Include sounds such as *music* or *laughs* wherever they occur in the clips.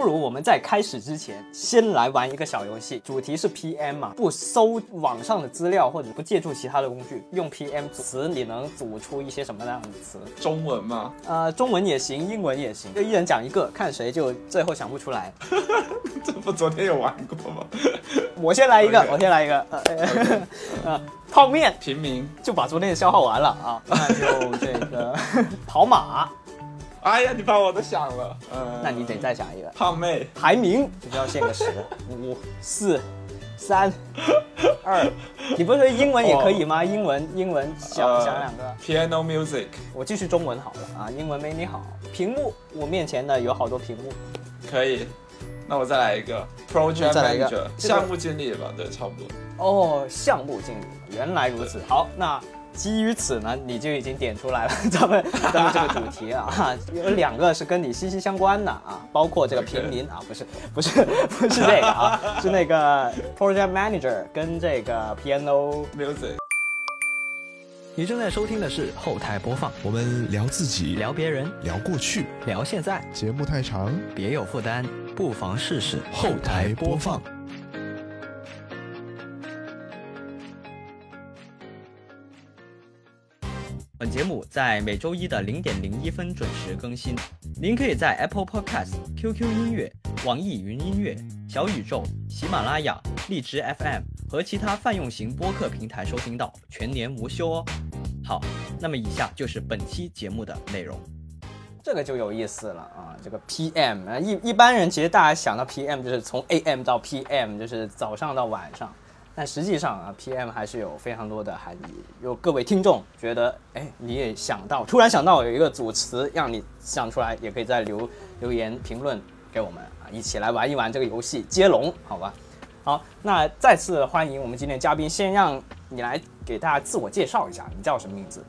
不如我们在开始之前，先来玩一个小游戏，主题是 PM 嘛，不搜网上的资料或者不借助其他的工具，用 PM 词，你能组出一些什么样的词？中文吗？呃，中文也行，英文也行，就一人讲一个，看谁就最后想不出来。*laughs* 这不昨天有玩过吗？*laughs* 我先来一个我先来一个，呃，*laughs* 呃，泡面平民。就把昨天的消耗完了啊，那就这个跑马，哎呀，你把我都想了。嗯，那你得再想一个。胖妹。排名就是要限个十，五、四、三、二。你不是说英文也可以吗？英文，英文想呃想两个。Piano music 我继续中文好了啊，英文没你好。屏幕，我面前呢有好多屏幕。可以。那我再来一个 project 再来一个 manager 这个项目经理吧，对，差不多。哦，项目经理，原来如此。好，那基于此呢，你就已经点出来了 *laughs* 咱们咱们这个主题啊，哈 *laughs* 有两个是跟你息息相关的啊，包括这个平民啊，不是不是不是这个啊，是那个 project manager 跟这个 piano music 你正在收听的是后台播放，我们聊自己，聊别人，聊过去，聊现在，节目太长，别有负担，不妨试试后台播放。本节目在每周一的零点零一分准时更新。您可以在 Apple Podcast、QQ 音乐、网易云音乐、小宇宙、喜马拉雅、荔枝 FM 和其他泛用型播客平台收听到，全年无休哦。好，那么以下就是本期节目的内容。这个就有意思了啊，这个 PM 啊，一一般人其实大家想到 PM 就是从 AM 到 PM，就是早上到晚上。但实际上啊，PM 还是有非常多的含义。有各位听众觉得，哎，你也想到，突然想到有一个组词让你想出来，也可以在留留言评论给我们啊，一起来玩一玩这个游戏接龙，好吧？好，那再次欢迎我们今天的嘉宾，先让你来给大家自我介绍一下，你叫什么名字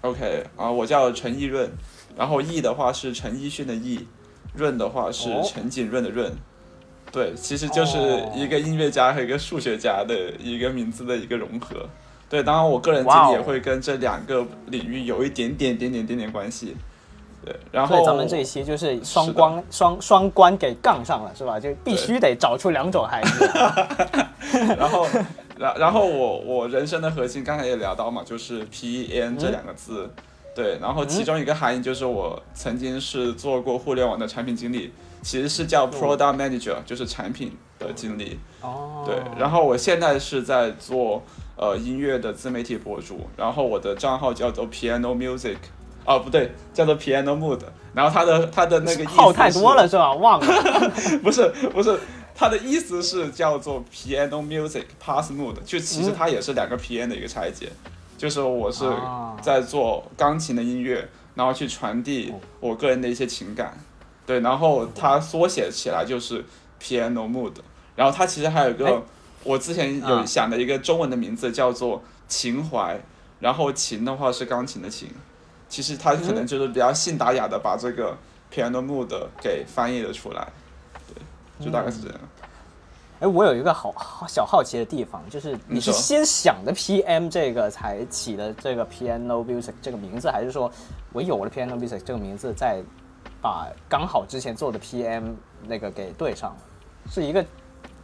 ？OK 啊，我叫陈奕润，然后奕的话是陈奕迅的奕，润的话是哦陈景润的润。对，其实就是哦一个音乐家和一个数学家的一个名字的一个融合。对，当然我个人经历也会跟这两个领域有一点点点点点点关系。对，然后咱们这一期就是双关双双关给杠上了，是吧？就必须得找出两种含义。*laughs* 然后，然然后我我人生的核心刚才也聊到嘛，就是 P E N 这两个字，对，然后其中一个含义就是我曾经是做过互联网的产品经理，其实是叫 Product Manager，就是产品的经理，哦，对，然后我现在是在做呃音乐的自媒体博主，然后我的账号叫做 Piano Music，哦不对，叫做 Piano Mood，然后它的它的那个意思号太多了是吧？忘了。*laughs* 不是不是，它的意思是叫做 piano music pass mood，就其实它也是两个 piano 的一个拆解，就是我是啊。在做钢琴的音乐，然后去传递我个人的一些情感，对，然后它缩写起来就是 piano mood，然后它其实还有一哎个我之前有啊想的一个中文的名字叫做情怀，然后琴的话是钢琴的琴，其实它可能就是比较信达雅的把这个 piano mood 给翻译了出来。对就大概是这样。哎，我有一个好好小好奇的地方，就是你是先想的 PM 这个才起的这个 Piano Music 这个名字，还是说我有了 Piano Music 这个名字，再把刚好之前做的 PM 那个给对上了？是一个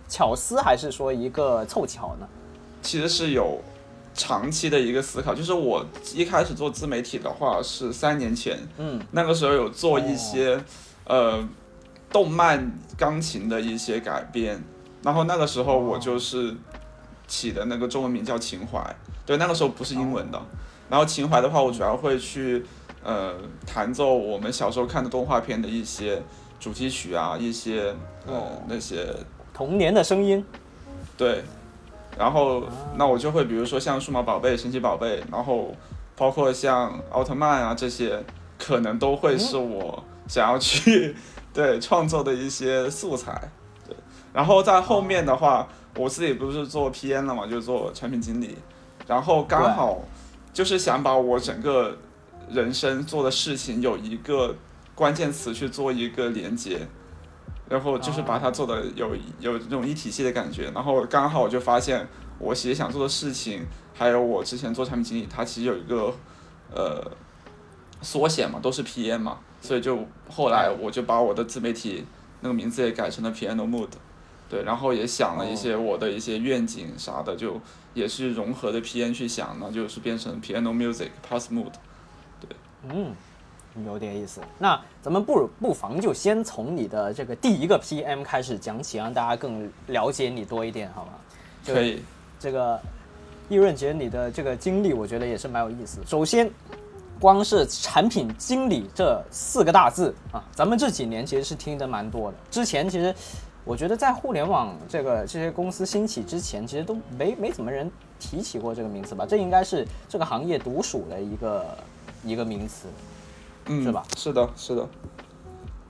巧思，还是说一个凑巧呢？其实是有长期的一个思考，就是我一开始做自媒体的话是三年前，嗯，那个时候有做一些、呃动漫钢琴的一些改编，然后那个时候我就是起的那个中文名叫情怀，对，那个时候不是英文的。然后情怀的话，我主要会去呃弹奏我们小时候看的动画片的一些主题曲啊，一些呃哦。那些童年的声音，对，然后那我就会比如说像数码宝贝、神奇宝贝，然后包括像奥特曼啊这些，可能都会是我想要去 *laughs* 对创作的一些素材。对，然后在后面的话，我自己不是做 PM 了嘛，就做产品经理，然后刚好就是想把我整个人生做的事情有一个关键词去做一个连接。然后就是把它做的有有这种一体系的感觉，然后刚好我就发现我其实想做的事情，还有我之前做产品经理，它其实有一个呃缩写嘛，都是 PM 嘛，所以就后来我就把我的自媒体那个名字也改成了 Piano Mood，对，然后也想了一些我的一些愿景啥的，就也是融合的 PM 去想，那就是变成 Piano Music Plus Mood。嗯，有点意思。那咱们不不妨就先从你的这个第一个 PM 开始讲起，让大家更了解你多一点，好吗？就可以，这个易润杰，你的这个经历，我觉得也是蛮有意思。首先，光是产品经理这四个大字啊，咱们这几年其实是听得蛮多的。之前其实我觉得在互联网这个这些公司兴起之前，其实都没没怎么人提起过这个名词吧？这应该是这个行业独属的一个一个名词。嗯，是吧？是的，是的。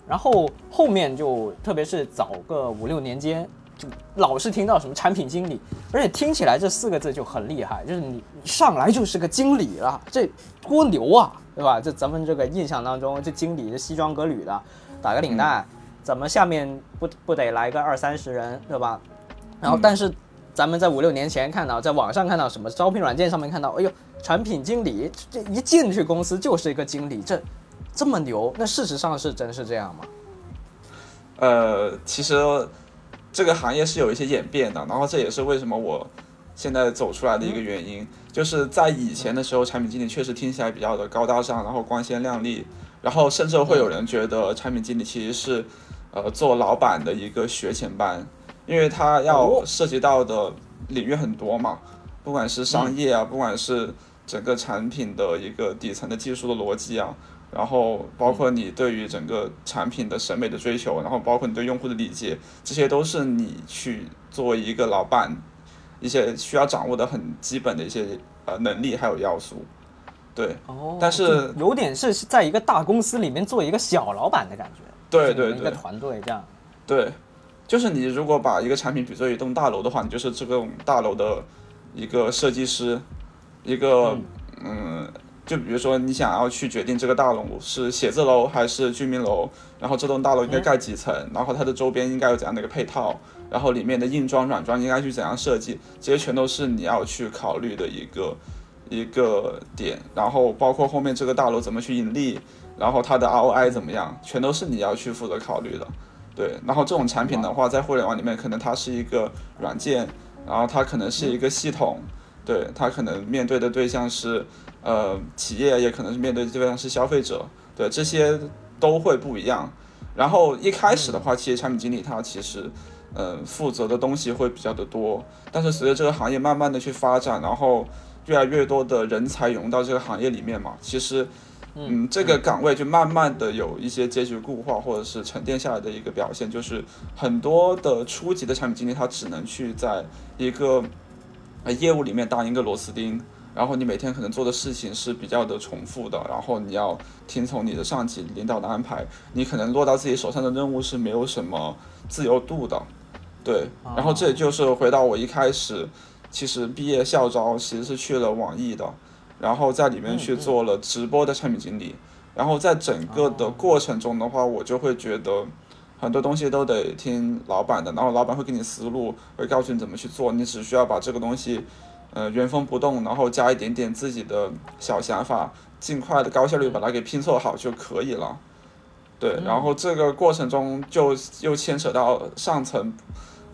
然后后面就特别是早个五六年间，就老是听到什么产品经理，而且听起来这四个字就很厉害，就是你上来就是个经理了，这多牛啊，对吧？这咱们这个印象当中，这经理是西装革履的，打个领带，怎么下面不不得来个二三十人，对吧？然后但是咱们在五六年前看到，在网上看到什么招聘软件上面看到，哎呦，产品经理这一进去公司就是一个经理，这。这么牛，那事实上是真是这样吗？呃，其实这个行业是有一些演变的，然后这也是为什么我现在走出来的一个原因，就是在以前的时候，产品经理确实听起来比较的高大上，然后光鲜亮丽，然后甚至会有人觉得产品经理其实是呃做老板的一个学前班，因为他要涉及到的领域很多嘛，不管是商业啊，不管是整个产品的一个底层的技术的逻辑啊。然后包括你对于整个产品的审美的追求，然后包括你对用户的理解，这些都是你去作为一个老板，一些需要掌握的很基本的一些呃能力还有要素。对，哦，但是有点是在一个大公司里面做一个小老板的感觉。对对对，一个团队这样。对，就是你如果把一个产品比作一栋大楼的话，你就是这栋大楼的一个设计师，一个嗯。就比如说，你想要去决定这个大楼是写字楼还是居民楼，然后这栋大楼应该盖几层，然后它的周边应该有怎样的一个配套，然后里面的硬装软装应该去怎样设计，这些全都是你要去考虑的一个一个点。然后包括后面这个大楼怎么去盈利，然后它的 ROI 怎么样，全都是你要去负责考虑的。对，然后这种产品的话，在互联网里面，可能它是一个软件，然后它可能是一个系统，对，他可能面对的对象是。呃，企业也可能是面对对象是消费者，对这些都会不一样。然后一开始的话，其实产品经理他其实，呃，负责的东西会比较的多。但是随着这个行业慢慢的去发展，然后越来越多的人才涌入到这个行业里面嘛，其实，嗯，这个岗位就慢慢的有一些阶级固化或者是沉淀下来的一个表现，就是很多的初级的产品经理他只能去在一个呃业务里面当一个螺丝钉。然后你每天可能做的事情是比较的重复的，然后你要听从你的上级领导的安排，你可能落到自己手上的任务是没有什么自由度的，对。然后这也就是回到我一开始，其实毕业校招其实是去了网易的，然后在里面去做了直播的产品经理，然后在整个的过程中的话，我就会觉得很多东西都得听老板的，然后老板会给你思路，会告诉你怎么去做，你只需要把这个东西。呃，原封不动，然后加一点点自己的小想法，尽快的高效率把它给拼凑好就可以了。对，然后这个过程中就又牵扯到上层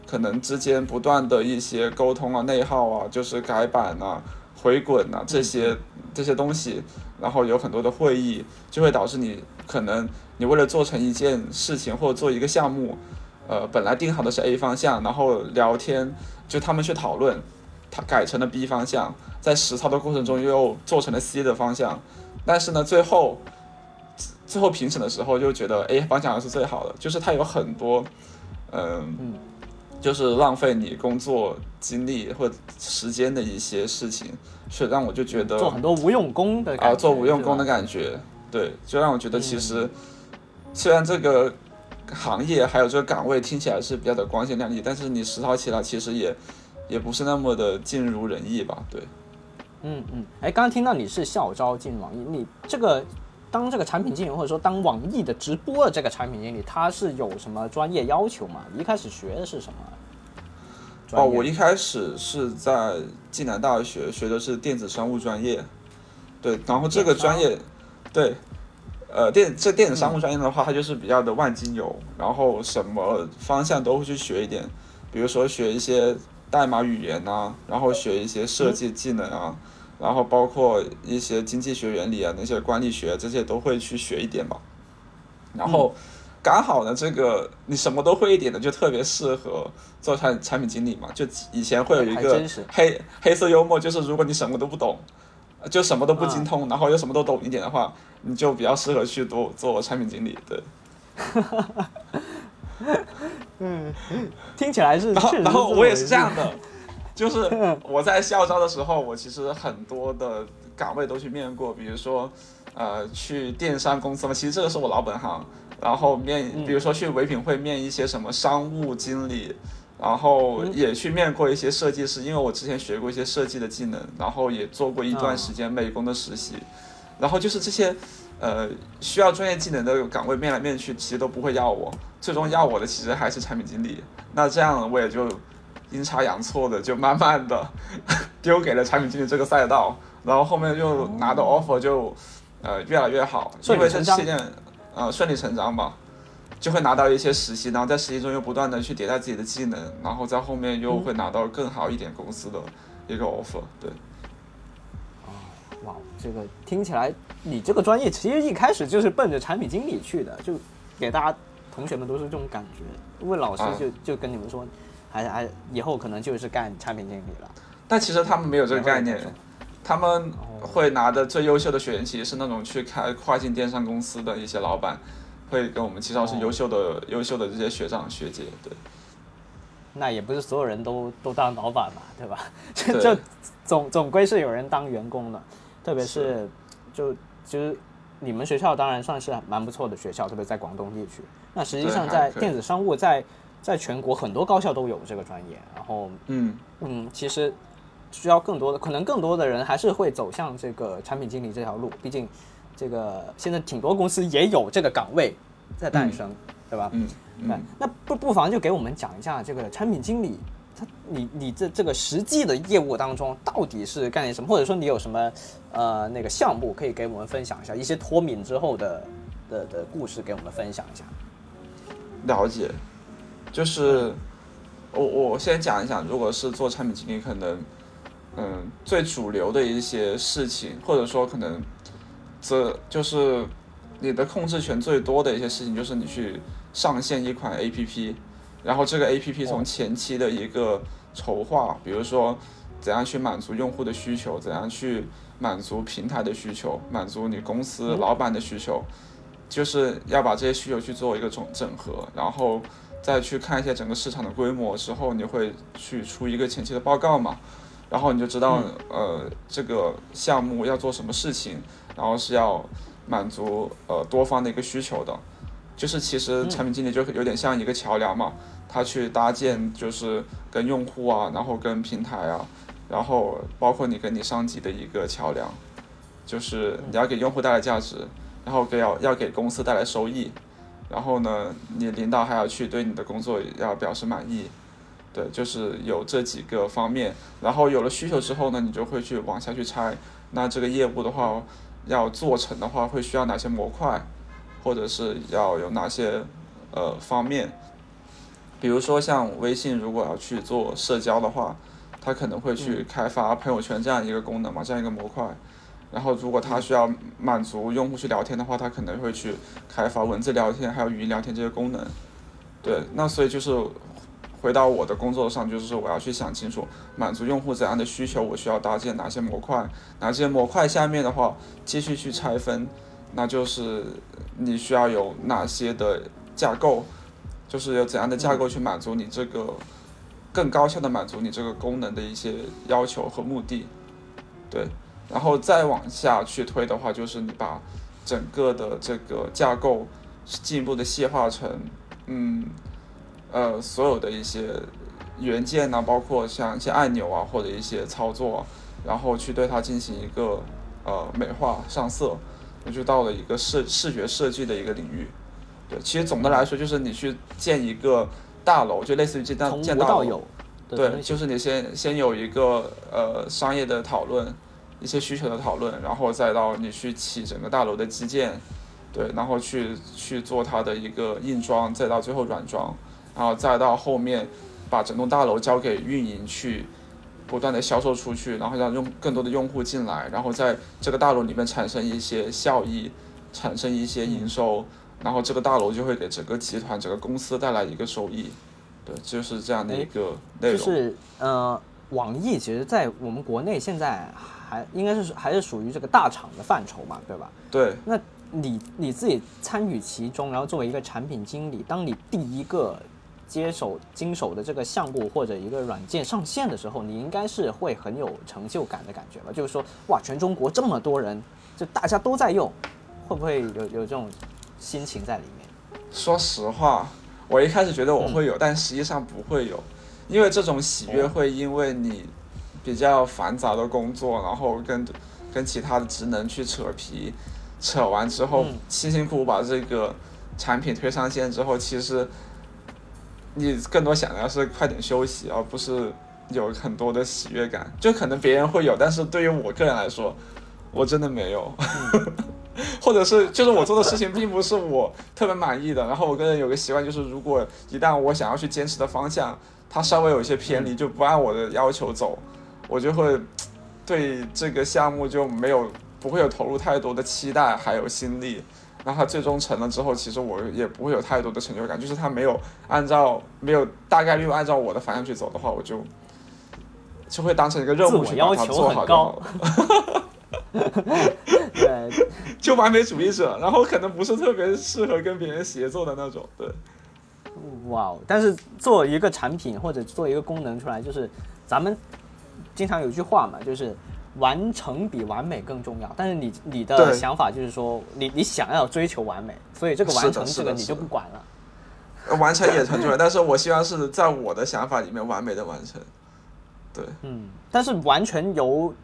可能之间不断的一些沟通啊、内耗啊，就是改版啊、回滚啊这些这些东西，然后有很多的会议，就会导致你可能你为了做成一件事情或者做一个项目，呃，本来定好的是 A 方向，然后聊天就他们去讨论。他改成了 B 方向，在实操的过程中又做成了 C 的方向，但是呢，最后最后评审的时候就觉得 A 方向是最好的，就是它有很多，嗯，就是浪费你工作精力或时间的一些事情，所以让我就觉得做很多无用功的啊，做无用功的感觉，对，就让我觉得其实虽然这个行业还有这个岗位听起来是比较的光鲜亮丽，但是你实操起来其实也。也不是那么的尽如人意吧？对，嗯嗯，哎，刚刚听到你是校招进网易，你这个当这个产品经理，或者说当网易的直播的这个产品经理，他是有什么专业要求吗？一开始学的是什么？哦，我一开始是在暨南大学学的是电子商务专业，对，然后这个专业，对，呃电这电子商务专业的话，它就是比较的万金油，然后什么方向都会去学一点，比如说学一些代码语言呐、然后学一些设计技能啊，然后包括一些经济学原理啊，那些管理学这些都会去学一点吧。然后刚好呢，这个你什么都会一点的，就特别适合做产产品经理嘛。就以前会有一个黑黑色幽默，就是如果你什么都不懂，就什么都不精通，然后又什么都懂一点的话，你就比较适合去做做产品经理。对，*laughs* 嗯听起来是然后然后我也是这样的，就是 *laughs* 我在校招的时候，我其实很多的岗位都去面过，比如说呃去电商公司嘛，其实这个是我老本行。然后面，比如说去唯品会面一些什么商务经理，然后也去面过一些设计师，因为我之前学过一些设计的技能，然后也做过一段时间美工的实习，然后就是这些呃需要专业技能的岗位面来面去，其实都不会要我，最终要我的其实还是产品经理。那这样我也就阴差阳错的就慢慢的 *laughs* 丢给了产品经理这个赛道，然后后面就拿到 offer 就呃越来越好，因为这顺理成章呃顺理成章吧。就会拿到一些实习，然后在实习中又不断的去迭代自己的技能，然后在后面又会拿到更好一点公司的一个 offer。对，哇，这个听起来你这个专业其实一开始就是奔着产品经理去的，就给大家同学们都是这种感觉。问老师啊就、就跟你们说，还还以后可能就是干产品经理了。但其实他们没有这个概念，他们会拿的最优秀的学员其实是那种去开跨境电商公司的一些老板，会跟我们介绍是优秀的、优秀的这些学长学姐。对，那也不是所有人都都当老板嘛，对吧？*laughs* 这总总归是有人当员工的，特别是就其实你们学校当然算是蛮不错的学校，特别在广东地区。那实际上在电子商务在在全国很多高校都有这个专业，然后嗯，嗯，其实需要更多的，可能更多的人还是会走向这个产品经理这条路。毕竟，这个现在挺多公司也有这个岗位在诞生，对吧？嗯对，那不不妨就给我们讲一下这个产品经理，他你你这这个实际的业务当中到底是干些什么，或者说你有什么呃那个项目可以给我们分享一下，一些脱敏之后的的的故事给我们分享一下。了解，就是我我先讲一讲，如果是做产品经理，可能嗯最主流的一些事情，或者说可能这就是你的控制权最多的一些事情，就是你去上线一款 APP，然后这个 APP 从前期的一个筹划，比如说怎样去满足用户的需求，怎样去满足平台的需求，满足你公司老板的需求。就是要把这些需求去做一个总整合，然后再去看一些整个市场的规模之后，你会去出一个前期的报告嘛，然后你就知道、呃这个项目要做什么事情，然后是要满足呃多方的一个需求的，就是其实产品经理就有点像一个桥梁嘛，他去搭建就是跟用户啊，然后跟平台啊，然后包括你跟你上级的一个桥梁，就是你要给用户带来价值。然后给要要给公司带来收益，然后呢，你领导还要去对你的工作要表示满意，对，就是有这几个方面。然后有了需求之后呢，你就会去往下去拆。那这个业务的话，要做成的话，会需要哪些模块，或者是要有哪些呃方面？比如说像微信，如果要去做社交的话，它可能会去开发朋友圈这样一个功能嘛，这样一个模块。然后，如果他需要满足用户去聊天的话，他可能会去开发文字聊天，还有语音聊天这些功能。对，那所以就是回到我的工作上，就是我要去想清楚满足用户怎样的需求，我需要搭建哪些模块，哪些模块下面的话继续去拆分，那就是你需要有哪些的架构，就是有怎样的架构去满足你这个更高效的满足你这个功能的一些要求和目的。对。然后再往下去推的话，就是你把整个的这个架构进一步的细化成，嗯，呃，所有的一些元件呐、包括像一些按钮啊，或者一些操作、啊，然后去对它进行一个呃美化上色，那就到了一个视视觉设计的一个领域。对，其实总的来说就是你去建一个大楼，就类似于建大从建大楼。对，就是你先先有一个呃商业的讨论，一些需求的讨论，然后再到你去起整个大楼的基建，对，然后去去做它的一个硬装，再到最后软装，然后再到后面把整栋大楼交给运营去不断的销售出去，然后让用更多的用户进来，然后在这个大楼里面产生一些效益，产生一些营收，然后这个大楼就会给整个集团、整个公司带来一个收益。对，就是这样的一个内容。就是呃，网易其实在我们国内现在还应该是还是属于这个大厂的范畴嘛，对吧？对，那你你自己参与其中，然后作为一个产品经理，当你第一个接手经手的这个项目或者一个软件上线的时候，你应该是会很有成就感的感觉吧？就是说，哇，全中国这么多人，就大家都在用，会不会有有这种心情在里面？说实话，我一开始觉得我会有，但实际上不会有，因为这种喜悦会因为你比较繁杂的工作，然后跟跟其他的职能去扯皮，扯完之后嗯辛辛苦苦把这个产品推上线之后，其实你更多想要是快点休息，而不是有很多的喜悦感。就可能别人会有，但是对于我个人来说，我真的没有。*laughs* 或者是就是我做的事情并不是我特别满意的，然后我个人有个习惯，就是如果一旦我想要去坚持的方向，它稍微有一些偏离，就不按我的要求走，我就会对这个项目就没有不会有投入太多的期待还有心力。然后它最终成了之后，其实我也不会有太多的成就感，就是它没有按照没有大概率按照我的方向去走的话，我就就会当成一个任务去把它要求做很高好就 *laughs* 好了。*laughs* 对，就完美主义者，然后可能不是特别适合跟别人协作的那种。对，哇哦！但是做一个产品或者做一个功能出来，就是咱们经常有句话嘛，就是完成比完美更重要。但是你你的想法就是说，你你想要追求完美，所以这个完成这个你就不管了。呃完成也很重要，*laughs* 但是我希望是在我的想法里面完美的完成。对，嗯，但是完全由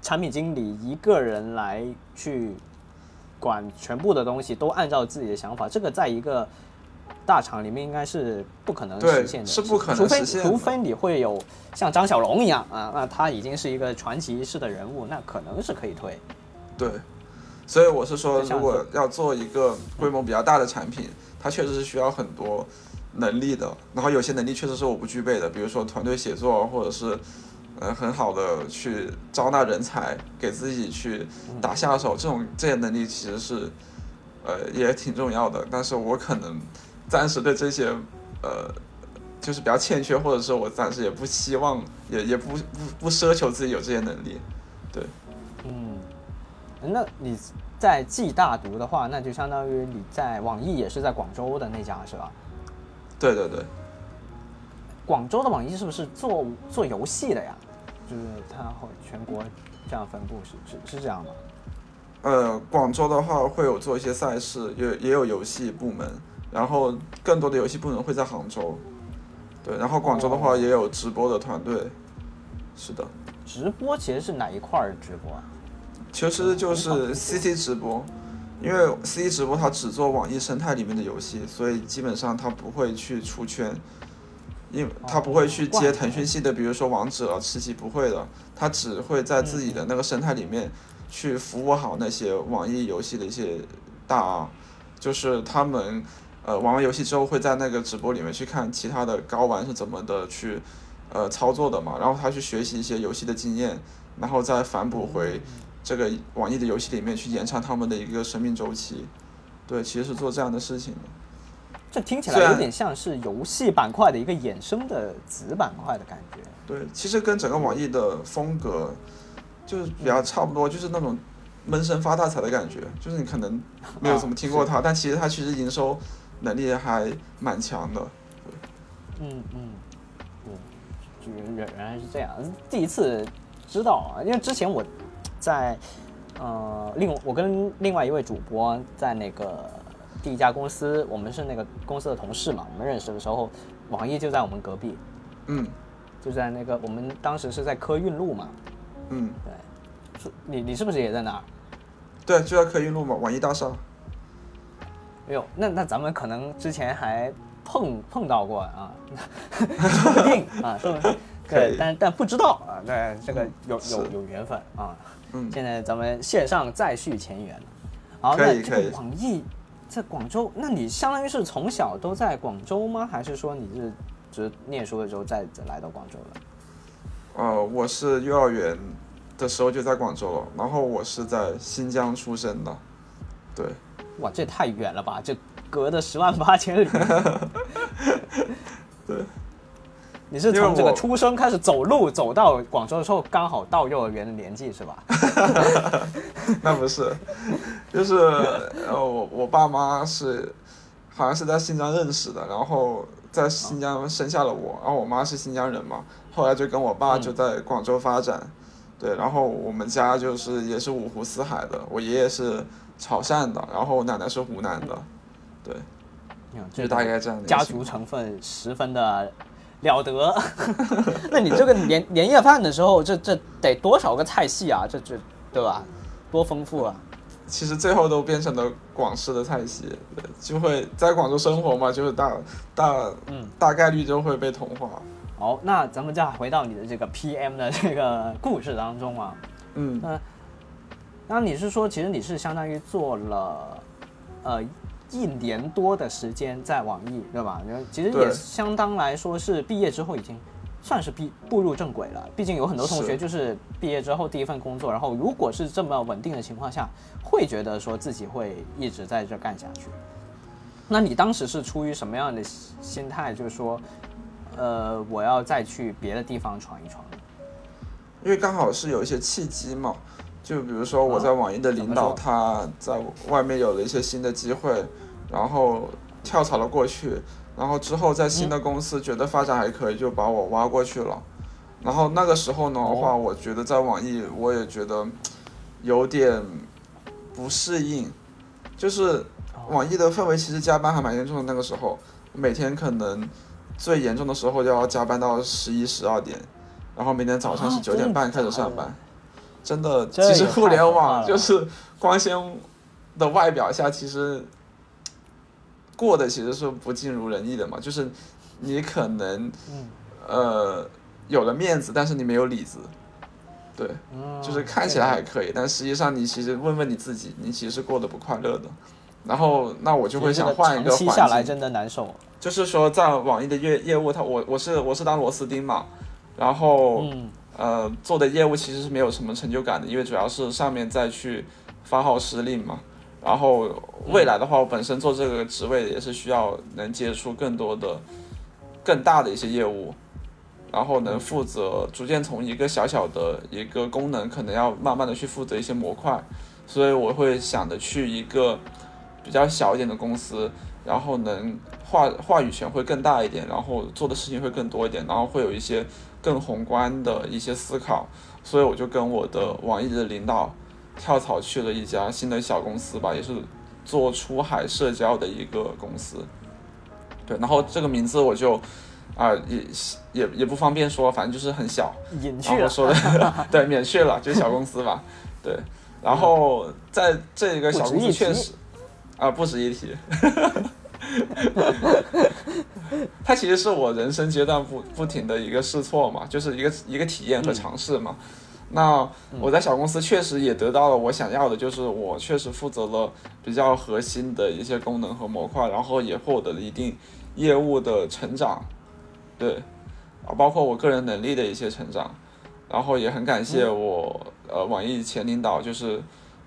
产品经理一个人来去管全部的东西，都按照自己的想法，这个在一个大厂里面应该是不可能实现的，是不可能实现的除非你会有像张小龙一样啊，那他已经是一个传奇式的人物，那可能是可以推。对，所以我是说，如果要做一个规模比较大的产品，它确实是需要很多能力的。然后有些能力确实是我不具备的，比如说团队协作，或者是呃很好的去招纳人才，给自己去打下手，这种这些能力其实是呃也挺重要的。但是我可能暂时对这些呃。就是比较欠缺，或者是我暂时也不希望，也也不不不奢求自己有这些能力。对嗯，那你在暨大读的话，那就相当于你在网易也是在广州的那家是吧？对对对，广州的网易是不是做做游戏的呀？就是它会全国这样分布是是是这样吗？呃，广州的话会有做一些赛事，也也有游戏部门，然后更多的游戏部门会在杭州。对，然后广州的话哦。也有直播的团队。是的，直播其实是哪一块儿直播啊？其实就是 CC 直播，因为 CC 直播它只做网易生态里面的游戏，所以基本上它不会去出圈，因为它不会去接腾讯系的，比如说王者、吃鸡不会的，它只会在自己的那个生态里面去服务好那些网易游戏的一些大 R，就是他们呃玩完游戏之后会在那个直播里面去看其他的高玩是怎么的去呃操作的嘛，然后他去学习一些游戏的经验，然后再反哺回这个网易的游戏里面去延长他们的一个生命周期。对，其实是做这样的事情的。这听起来有点像是游戏板块的一个衍生的子板块的感觉。对，其实跟整个网易的风格就是比较差不多，就是那种闷声发大财的感觉。就是你可能没有怎么听过它，但其实它其实营收能力还蛮强的。嗯嗯，嗯，就原原来是这样，第一次知道啊，因为之前我在呃另我跟另外一位主播在那个第一家公司，我们是那个公司的同事嘛，我们认识的时候，网易就在我们隔壁，嗯就在那个我们当时是在科韵路嘛，嗯，对，是你你是不是也在那儿？对，就在科韵路嘛，网易大厦。哎呦，那那咱们可能之前还碰碰到过啊，*laughs* 说不定啊，说不定，对但但不知道啊，对，这个有有有缘分啊。嗯现在咱们线上再续前缘了。好，可那这个以可以网易在广州，那你相当于是从小都在广州吗？还是说你是只念书的时候再来到广州的？呃，我是幼儿园的时候就在广州了，然后我是在新疆出生的，对，哇，这也太远了吧，这隔的十万八千里。*laughs* 对，你是从这个出生开始走路走到广州的时候，刚好到幼儿园的年纪是吧？*laughs* 那不是，就是呃，我我爸妈是好像是在新疆认识的，然后在新疆生下了我，然后我妈是新疆人嘛，后来就跟我爸就在广州发展，对，然后我们家就是也是五湖四海的，我爷爷是潮汕的，然后我奶奶是湖南的，对，这就大概这样的家族成分十分的了得。*laughs* *laughs* 那你这个年年夜饭的时候，这这得多少个菜系啊？这这对吧？多丰富啊！其实最后都变成了广式的菜系，对就会在广州生活嘛，就是大大嗯大概率就会被同化。好，那咱们再回到你的这个 PM 的这个故事当中啊。嗯，那那你是说，其实你是相当于做了呃一年多的时间在网易，对吧？其实也相当来说是毕业之后已经算是毕步入正轨了。毕竟有很多同学就是毕业之后第一份工作，然后如果是这么稳定的情况下，会觉得说自己会一直在这干下去。那你当时是出于什么样的心态？就是说，呃，我要再去别的地方闯一闯。因为刚好是有一些契机嘛，就比如说我在网易的领导他在外面有了一些新的机会，然后跳槽了过去，然后之后在新的公司觉得发展还可以，就把我挖过去了。然后那个时候呢的话，我觉得在网易我也觉得有点不适应，就是网易的氛围其实加班还蛮严重的。那个时候每天可能最严重的时候就要加班到十一十二点，然后每天早上是啊九点半开始上班。真的，这其实互联网就是光鲜的外表下，其实过的其实是不尽如人意的嘛。就是你可能嗯呃有了面子，但是你没有里子。对，嗯，就是看起来还可以，但实际上你其实问问你自己，你其实是过得不快乐的。然后那我就会想换一个长期下来环境，真的难受。就是说在网易的业业务，它我我是我是当螺丝钉嘛，然后、嗯呃做的业务其实是没有什么成就感的，因为主要是上面再去发号施令嘛。然后未来的话，我本身做这个职位也是需要能接触更多的、更大的一些业务，然后能负责逐渐从一个小小的一个功能，可能要慢慢的去负责一些模块，所以我会想着去一个比较小一点的公司，然后能话话语权会更大一点，然后做的事情会更多一点，然后会有一些更宏观的一些思考，所以我就跟我的网易的领导跳槽去了一家新的小公司吧，也是做出海社交的一个公司。对，然后这个名字我就啊、也也也不方便说，反正就是很小，隐去了。说的 *laughs* 对免去了，就是小公司吧，对。然后在这个小公司确实啊、不值一提。*laughs* 它其实是我人生阶段不不停的一个试错嘛，就是一个一个体验和尝试嘛。那我在小公司确实也得到了我想要的，就是我确实负责了比较核心的一些功能和模块，然后也获得了一定业务的成长，对，啊，包括我个人能力的一些成长，然后也很感谢我、呃网易前领导就是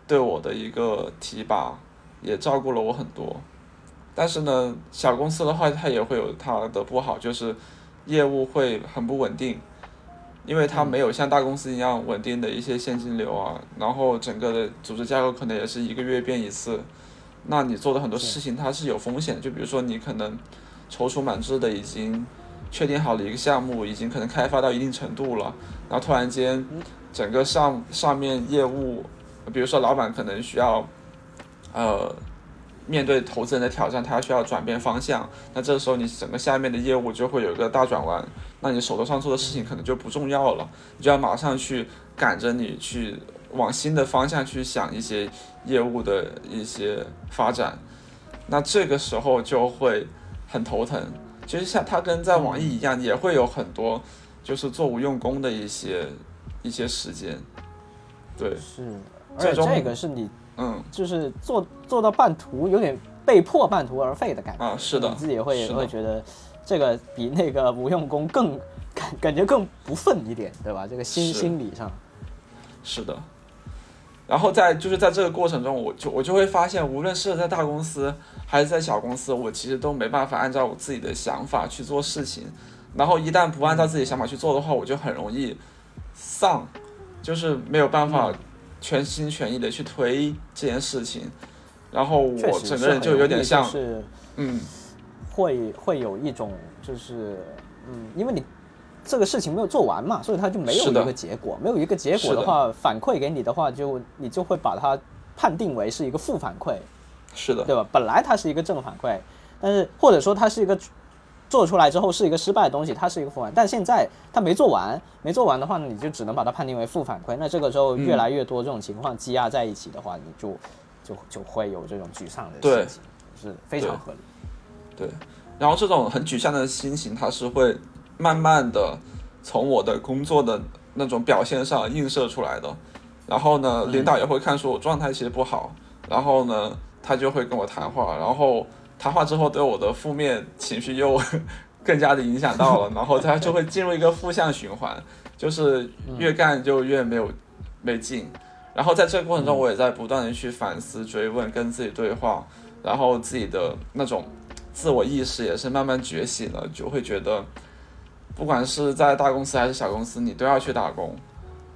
对我的一个提拔，也照顾了我很多。但是呢，小公司的话，它也会有它的不好，就是业务会很不稳定，因为它没有像大公司一样稳定的一些现金流啊，然后整个的组织架构可能也是一个月变一次，那你做的很多事情它是有风险的，就比如说你可能踌躇满志的已经确定好了一个项目，已经可能开发到一定程度了，然后突然间整个上上面业务，比如说老板可能需要，呃。面对投资人的挑战，他需要转变方向，那这时候你整个下面的业务就会有一个大转弯，那你手头上做的事情可能就不重要了，你就要马上去赶着你去往新的方向去想一些业务的一些发展，那这个时候就会很头疼。其实像它跟在网易一样，也会有很多就是做无用功的一些一些时间，对。是，而且这个是你嗯就是做做到半途有点被迫半途而废的感觉。啊，是的，你自己会会觉得这个比那个无用功更感感觉更不忿一点，对吧？这个心心理上，是的。然后在就是在这个过程中，我就我就会发现，无论是在大公司还是在小公司，我其实都没办法按照我自己的想法去做事情。然后一旦不按照自己想法去做的话，我就很容易丧，就是没有办法全心全意的去推这件事情。然后我整个人就有点像，是嗯，会会有一种就是嗯，因为你这个事情没有做完嘛，所以他就没有一个结果，没有一个结果的话，反馈给你的话，就你就会把它判定为是一个负反馈，是的，对吧？本来它是一个正反馈，但是或者说它是一个做出来之后是一个失败的东西，它是一个负反，但现在它没做完，没做完的话呢，你就只能把它判定为负反馈。那这个时候越来越多这种情况积压在一起的话，你就就就会有这种沮丧的心情，是非常合理。对，然后这种很沮丧的心情，它是会慢慢的从我的工作的那种表现上映射出来的。然后呢，领导也会看出我状态其实不好，然后呢，他就会跟我谈话，然后谈话之后对我的负面情绪又 *laughs* 更加的影响到了，然后他就会进入一个负向循环，就是越干就越没有没劲。然后在这个过程中，我也在不断的去反思、追问、跟自己对话，然后自己的那种自我意识也是慢慢觉醒了，就会觉得，不管是在大公司还是小公司，你都要去打工。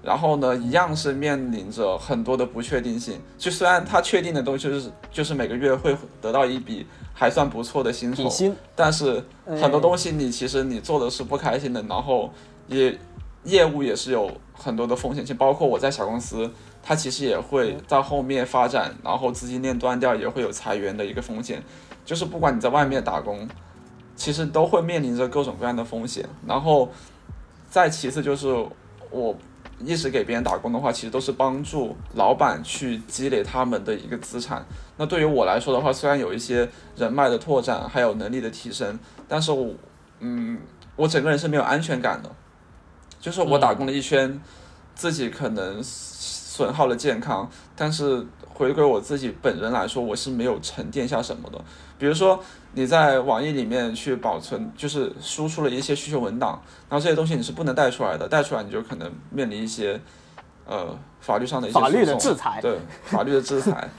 然后呢，一样是面临着很多的不确定性。就虽然他确定的东西就是就是每个月会得到一笔还算不错的薪酬，薪但是嗯很多东西你其实你做的是不开心的，然后也业务也是有很多的风险性，包括我在小公司，它其实也会到后面发展，然后资金链断掉，也会有裁员的一个风险。就是不管你在外面打工，其实都会面临着各种各样的风险。然后再其次就是我一直给别人打工的话，其实都是帮助老板去积累他们的一个资产。那对于我来说的话，虽然有一些人脉的拓展，还有能力的提升，但是我，嗯，我整个人是没有安全感的。就是我打工了一圈，自己可能损耗了健康，但是回归我自己本人来说，我是没有沉淀下什么的。比如说你在网易里面去保存，就是输出了一些需求文档，然后这些东西你是不能带出来的，带出来你就可能面临一些呃法律上的一些法律的制裁对法律的制裁。*laughs*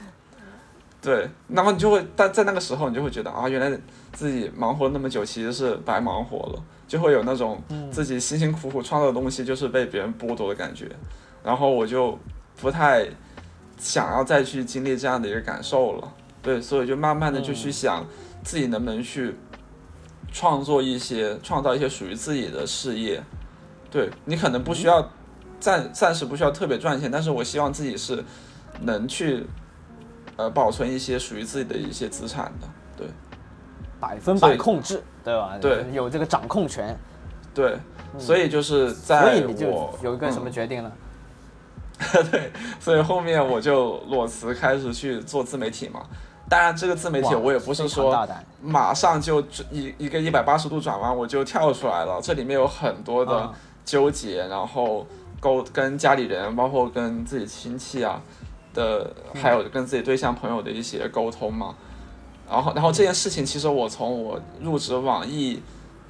对，那么你就会，但在那个时候，你就会觉得啊，原来自己忙活了那么久，其实是白忙活了，就会有那种自己辛辛苦苦创造的东西，就是被别人剥夺的感觉。然后我就不太想要再去经历这样的一个感受了。对，所以就慢慢的就去想自己能不能去创作一些、创造一些属于自己的事业。对你可能不需要暂暂时不需要特别赚钱，但是我希望自己是能去呃保存一些属于自己的一些资产的。对百分百控制，对吧？对有这个掌控权，对，所以就是所在我有一个什嗯么决定呢？*laughs* 对，所以后面我就裸辞开始去做自媒体嘛。当然，这个自媒体我也不是说马上就一一个一百八十度转弯我就跳出来了，这里面有很多的啊纠结，然后沟跟家里人，包括跟自己亲戚啊的，还有跟自己对象朋友的一些沟通嘛。然后，然后这件事情其实我从我入职网易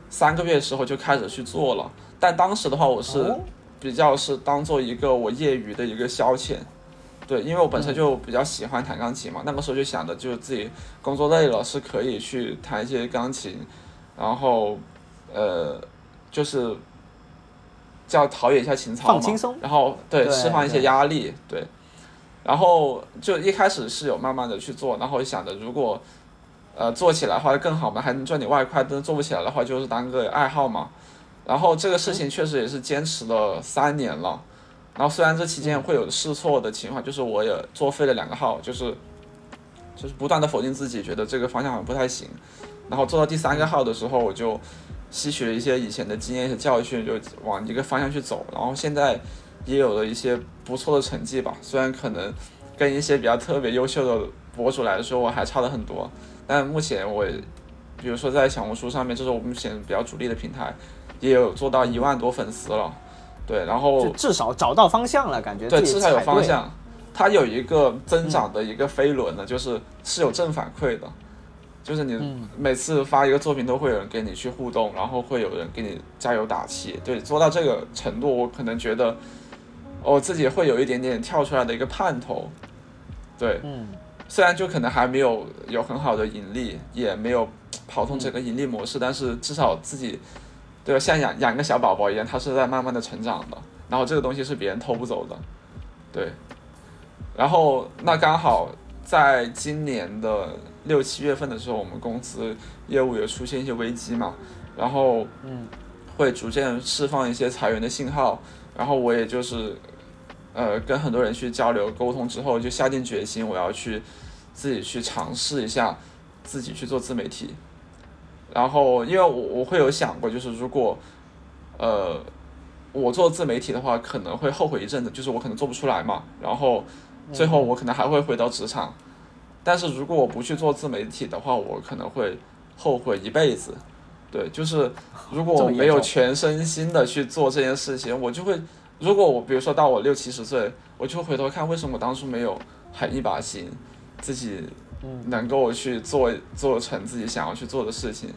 三个月的时候就开始去做了，但当时的话我是哦。比较是当做一个我业余的一个消遣。对，因为我本身就比较喜欢弹钢琴嘛，那个时候就想着，就是自己工作累了是可以去弹一些钢琴，然后呃，就是叫陶冶一下情操嘛，放轻松然后对对释放一些压力，对，然后就一开始是有慢慢的去做，然后想着如果呃做起来的话更好嘛，还能赚点外快，但是做不起来的话就是当个爱好嘛，然后这个事情确实也是坚持了三年了。然后虽然这期间会有试错的情况，就是我也作废了两个号，就是就是不断的否定自己，觉得这个方向好像不太行。然后做到第三个号的时候，我就吸取了一些以前的经验和教训，就往一个方向去走。然后现在也有了一些不错的成绩吧，虽然可能跟一些比较特别优秀的博主来说，我还差了很多。但目前我，比如说在小红书上面，这是我目前比较主力的平台，也有做到一万多粉丝了。对，然后至少找到方向了，感觉对，自己至少有。方向。它有一个增长的一个飞轮呢，就是是有正反馈的，就是你嗯每次发一个作品都会有人给你去互动，然后会有人给你加油打气。对，做到这个程度，我可能觉得我自己会有一点点跳出来的一个盼头。对，嗯虽然就可能还没有有很好的盈利，也没有跑通整个盈利模式，但是至少自己对吧，像养养个小宝宝一样，它是在慢慢的成长的。然后这个东西是别人偷不走的，对。然后那刚好在今年的六七月份的时候，我们公司业务也出现一些危机嘛，然后嗯会逐渐释放一些裁员的信号，然后我也就是呃跟很多人去交流沟通之后，就下定决心我要去自己去尝试一下自己去做自媒体。然后因为我我会有想过，就是如果呃我做自媒体的话，可能会后悔一阵子，就是我可能做不出来嘛，然后最后我可能还会回到职场。但是如果我不去做自媒体的话，我可能会后悔一辈子。对，就是 *laughs* 如果我没有全身心的去做这件事情，我就会，如果我比如说到我六七十岁，我就回头看为什么我当初没有狠一把心，自己能够去做做成自己想要去做的事情。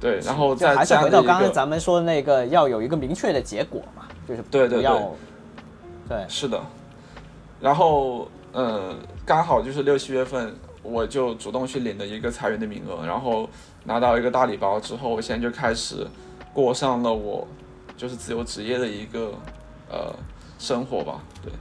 对，然后再还是回到刚刚，咱们说的那个，要有一个明确的结果嘛，就是对对对对是的，然后呃，刚好就是六七月份，我就主动去领了一个裁员的名额，然后拿到一个大礼包之后，我现在就开始过上了我就是自由职业的一个呃生活吧。对，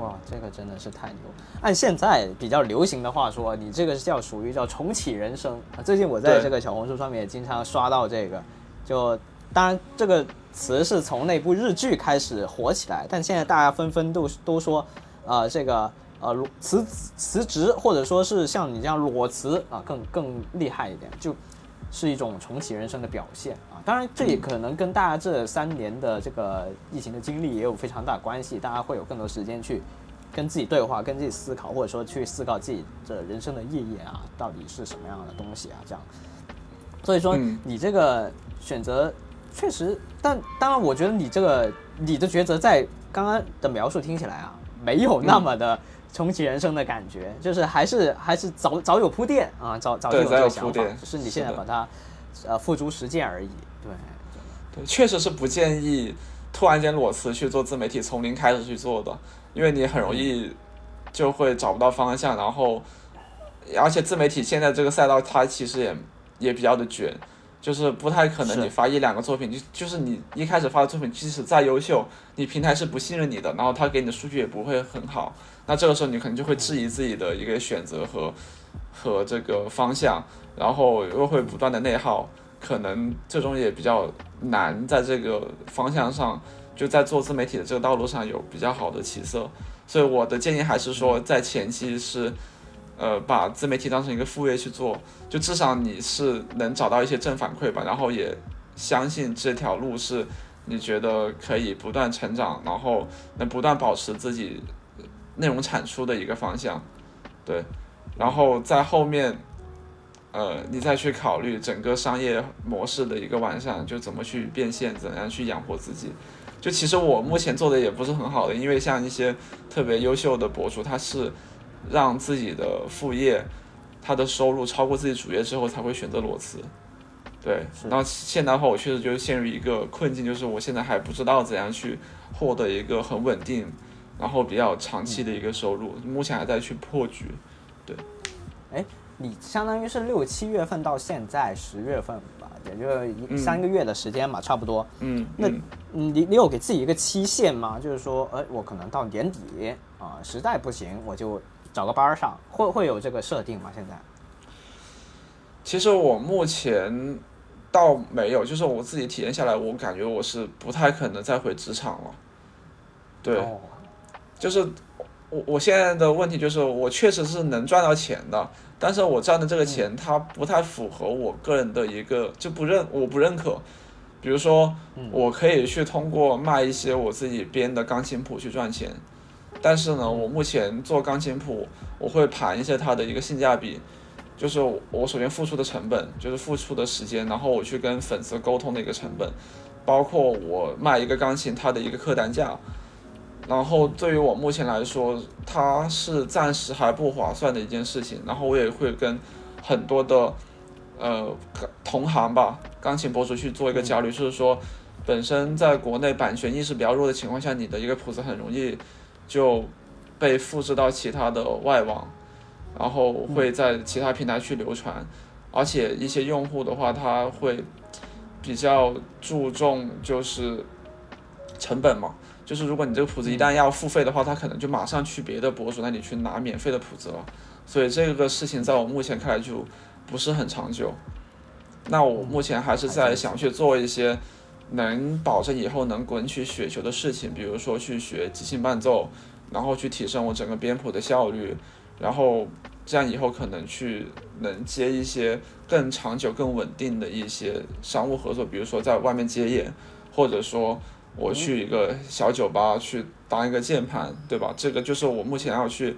哇，这个真的是太牛！按现在比较流行的话说，你这个是叫属于叫重启人生啊。最近我在这个小红书上面也经常刷到这个，就当然这个词是从那部日剧开始火起来，但现在大家纷纷都都说，呃，这个呃裸辞辞职或者说是像你这样裸辞啊，更更厉害一点，就是一种重启人生的表现啊。当然，这也可能跟大家这三年的这个疫情的经历也有非常大关系，大家会有更多时间去跟自己对话，跟自己思考，或者说去思考自己这人生的意义啊，到底是什么样的东西啊，这样。所以说嗯，你这个选择确实，但当然，我觉得你这个你的抉择在刚刚的描述听起来啊，没有那么的重启人生的感觉，就是还是还是早早有铺垫啊，早早就有这个想法铺垫，只是你现在把它呃付诸实践而已。对，对，确实是不建议突然间裸辞去做自媒体，从零开始去做的，因为你很容易就会找不到方向，然后而且自媒体现在这个赛道它其实也也比较的卷，就是不太可能你发一两个作品，就就是你一开始发的作品即使再优秀，你平台是不信任你的，然后他给你的数据也不会很好，那这个时候你可能就会质疑自己的一个选择和和这个方向，然后又会不断的内耗。可能最终也比较难在这个方向上，就在做自媒体的这个道路上有比较好的起色。所以我的建议还是说，在前期是，呃，把自媒体当成一个副业去做，就至少你是能找到一些正反馈吧，然后也相信这条路是你觉得可以不断成长，然后能不断保持自己内容产出的一个方向，对，然后在后面。呃，你再去考虑整个商业模式的一个完善，就怎么去变现，怎样去养活自己。就其实我目前做的也不是很好的，因为像一些特别优秀的博主，他是让自己的副业，他的收入超过自己主业之后才会选择裸辞。对，然后现在的话，我确实就陷入一个困境，就是我现在还不知道怎样去获得一个很稳定，然后比较长期的一个收入，目前还在去破局。对，哎你相当于是六七月份到现在十月份吧，也就三个月的时间嘛，差不多。嗯，那你你有给自己一个期限吗？就是说，呃，我可能到年底啊、实在不行我就找个班儿上，会会有这个设定吗？现在？其实我目前倒没有，就是我自己体验下来，我感觉我是不太可能再回职场了。对，哦，就是我我现在的问题就是，我确实是能赚到钱的，但是我赚的这个钱它不太符合我个人的一个就不认我不认可。比如说，我可以去通过卖一些我自己编的钢琴谱去赚钱，但是呢，我目前做钢琴谱，我会盘一下它的一个性价比，就是我首先付出的成本，就是付出的时间，然后我去跟粉丝沟通的一个成本，包括我卖一个钢琴它的一个客单价，然后对于我目前来说，它是暂时还不划算的一件事情。然后我也会跟很多的呃同行吧，钢琴博主去做一个交流，就是说，本身在国内版权意识比较弱的情况下，你的一个谱子很容易就被复制到其他的外网，然后会在其他平台去流传，而且一些用户的话，他会比较注重就是成本嘛。就是如果你这个谱子一旦要付费的话，他可能就马上去别的博主那里去拿免费的谱子了，所以这个事情在我目前看来就不是很长久。那我目前还是在想去做一些能保证以后能滚起雪球的事情，比如说去学即兴伴奏，然后去提升我整个编谱的效率，然后这样以后可能去能接一些更长久、更稳定的一些商务合作，比如说在外面接演，或者说。我去一个小酒吧去当一个键盘，对吧？这个就是我目前要去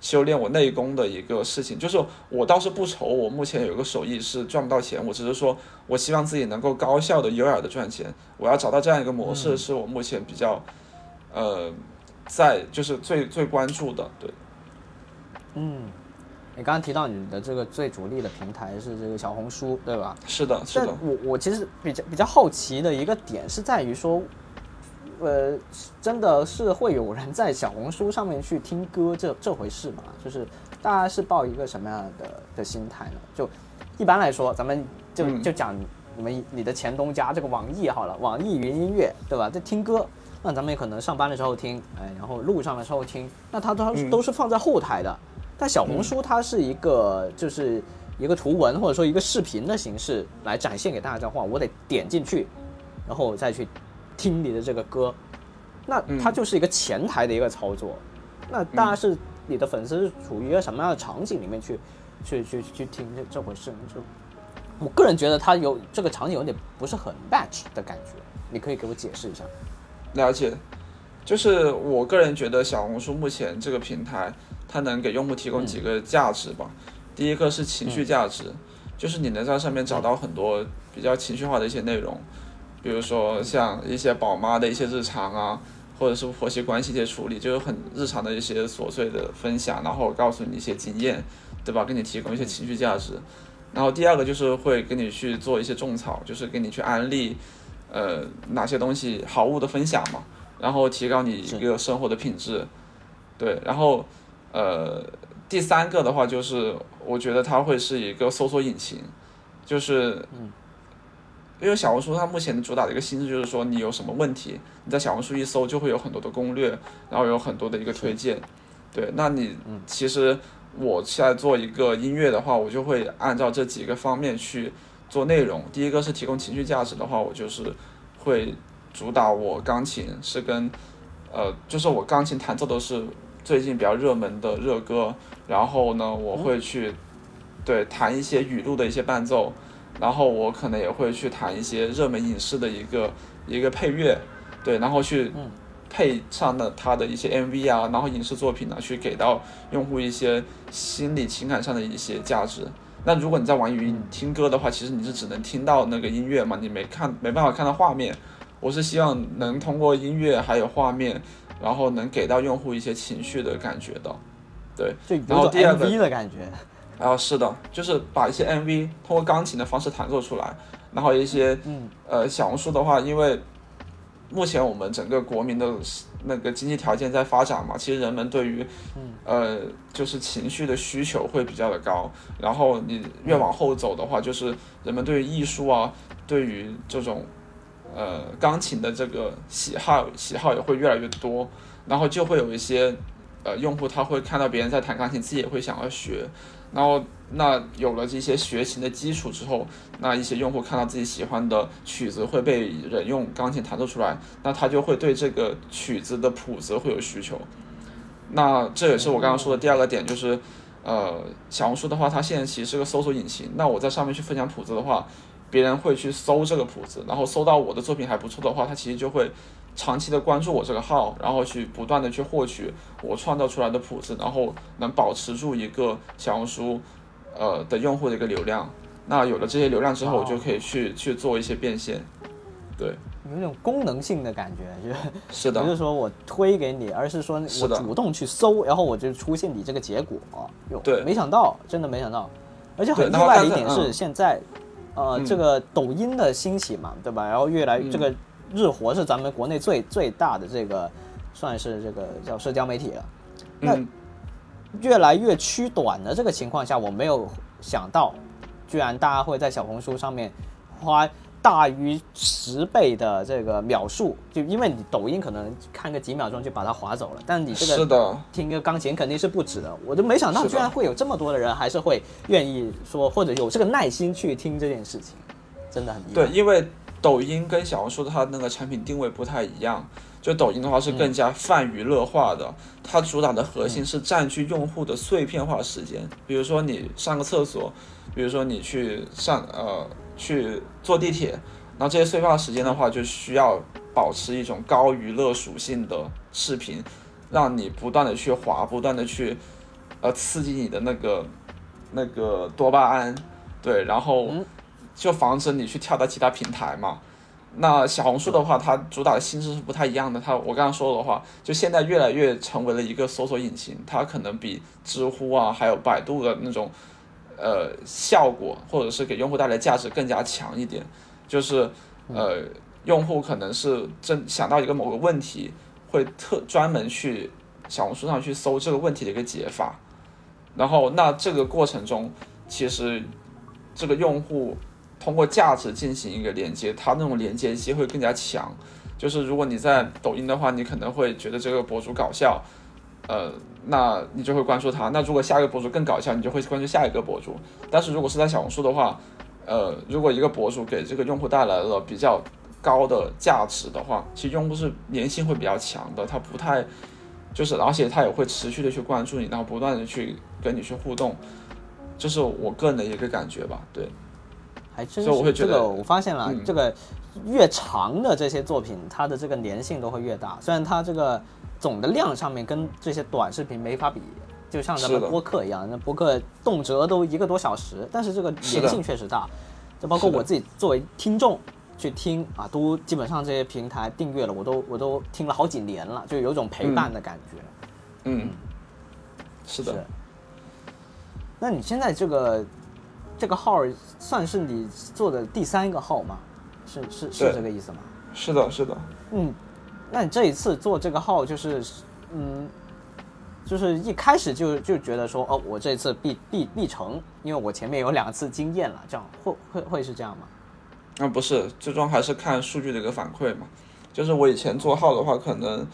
修炼我内功的一个事情。就是我倒是不愁，我目前有一个手艺是赚不到钱，我只是说我希望自己能够高效的、优雅的赚钱。我要找到这样一个模式，是我目前比较呃在就是最最关注的。对，嗯，你刚刚提到你的这个最主力的平台是这个小红书，对吧？是的，是的。我我其实比较比较好奇的一个点是在于说。呃，真的是会有人在小红书上面去听歌这这回事吗？就是大家是抱一个什么样的的心态呢？就一般来说，咱们就就讲你们你的前东家这个网易好了，网易云音乐对吧？在听歌，那咱们也可能上班的时候听，哎，然后路上的时候听，那它都都是放在后台的。但小红书它是一个就是一个图文或者说一个视频的形式来展现给大家的话，我得点进去，然后再去。听你的这个歌，那它就是一个前台的一个操作。那大家是你的粉丝是处于一个什么样的场景里面去，去去去听这这回事？就我个人觉得它有这个场景有点不是很 match 的感觉。你可以给我解释一下？了解，就是我个人觉得小红书目前这个平台，它能给用户提供几个价值吧。第一个是情绪价值，就是你能在上面找到很多比较情绪化的一些内容。比如说像一些宝妈的一些日常啊，或者是婆媳关系一些处理，就是很日常的一些琐碎的分享，然后告诉你一些经验，对吧？给你提供一些情绪价值。然后第二个就是会给你去做一些种草，就是给你去安利，呃，哪些东西好物的分享嘛，然后提高你一个生活的品质。对，然后呃，第三个的话就是我觉得它会是一个搜索引擎，就是。因为小红书它目前的主打的一个心智就是说，你有什么问题，你在小红书一搜就会有很多的攻略，然后有很多的一个推荐。对，那你其实我现在做一个音乐的话，我就会按照这几个方面去做内容。第一个是提供情绪价值的话，我就是会主打我钢琴是跟呃，就是我钢琴弹奏都是最近比较热门的热歌，然后呢，我会去对弹一些语录的一些伴奏。然后我可能也会去谈一些热门影视的一个一个配乐，对，然后去配上了它的一些 MV 啊，然后影视作品呢，去给到用户一些心理情感上的一些价值。那如果你在网易云听歌的话，其实你是只能听到那个音乐嘛，你没看没办法看到画面。我是希望能通过音乐还有画面，然后能给到用户一些情绪的感觉的，对。然后第二个的感觉。啊，是的，就是把一些 MV 通过钢琴的方式弹奏出来，然后一些，呃，小红书的话，因为目前我们整个国民的那个经济条件在发展嘛，其实人们对于，呃，就是情绪的需求会比较的高，然后你越往后走的话，就是人们对于艺术啊，对于这种，呃，钢琴的这个喜好喜好也会越来越多，然后就会有一些，呃，用户他会看到别人在弹钢琴，自己也会想要学。然后，那有了这些学琴的基础之后，那一些用户看到自己喜欢的曲子会被人用钢琴弹奏出来，那他就会对这个曲子的谱子会有需求。那这也是我刚刚说的第二个点，就是，呃，小红书的话，它现在其实是个搜索引擎。那我在上面去分享谱子的话，别人会去搜这个谱子，然后搜到我的作品还不错的话，他其实就会。长期的关注我这个号，然后去不断的去获取我创造出来的谱子，然后能保持住一个小红书，呃的用户的一个流量。那有了这些流量之后，我就可以去去做一些变现。对，有一种功能性的感觉，就是是的不，是说我推给你，而是说我主动去搜，然后我就出现你这个结果。哟，对没想到，真的没想到，而且很意外的一点是，嗯现在，呃，嗯这个抖音的兴起嘛，对吧？然后越来嗯这个日活是咱们国内最最大的这个，算是这个叫社交媒体了。那嗯，越来越趋短的这个情况下，我没有想到，居然大家会在小红书上面花大于十倍的这个秒数，就因为你抖音可能看个几秒钟就把它划走了，但你这个是的，听个钢琴肯定是不止的。我就没想到居然会有这么多的人还是会愿意说或者有这个耐心去听这件事情，真的很对，。因为抖音跟小红书它那个产品定位不太一样。就抖音的话是更加泛娱乐化的，它主打的核心是占据用户的碎片化时间。比如说你上个厕所，比如说你去上呃去坐地铁，然后这些碎片化时间的话，就需要保持一种高娱乐属性的视频，让你不断的去滑，不断的去呃刺激你的那个那个多巴胺，对，然后嗯就防止你去跳到其他平台嘛。那小红书的话，它主打的性质是不太一样的。它我刚刚说的话，就现在越来越成为了一个搜索引擎，它可能比知乎啊，还有百度的那种呃效果，或者是给用户带来价值更加强一点。就是呃，用户可能是真想到一个某个问题，会特专门去小红书上去搜这个问题的一个解法。然后那这个过程中，其实这个用户通过价值进行一个连接，它那种连接机会更加强。就是如果你在抖音的话，你可能会觉得这个博主搞笑，呃，那你就会关注他。那如果下一个博主更搞笑，你就会关注下一个博主。但是如果是在小红书的话，呃，如果一个博主给这个用户带来了比较高的价值的话，其实用户是粘性会比较强的，他不太就是，而且他也会持续的去关注你，然后不断的去跟你去互动，这是我个人的一个感觉吧。对，还真是这个，我发现了，嗯这个越长的这些作品，它的这个粘性都会越大。虽然它这个总的量上面跟这些短视频没法比，就像咱们播客一样，那播客动辄都一个多小时，但是这个粘性确实大。就包括我自己作为听众去听啊，都基本上这些平台订阅了，我都我都听了好几年了，就有种陪伴的感觉。嗯，是的，是。那你现在这个这个号算是你做的第三个号吗？是是是这个意思吗？是的，是的。嗯，那你这一次做这个号就是，嗯，就是一开始就就觉得说，哦，我这次必必必成，因为我前面有两次经验了，这样会会会是这样吗？啊，不是，最终还是看数据的一个反馈嘛。就是我以前做号的话，可能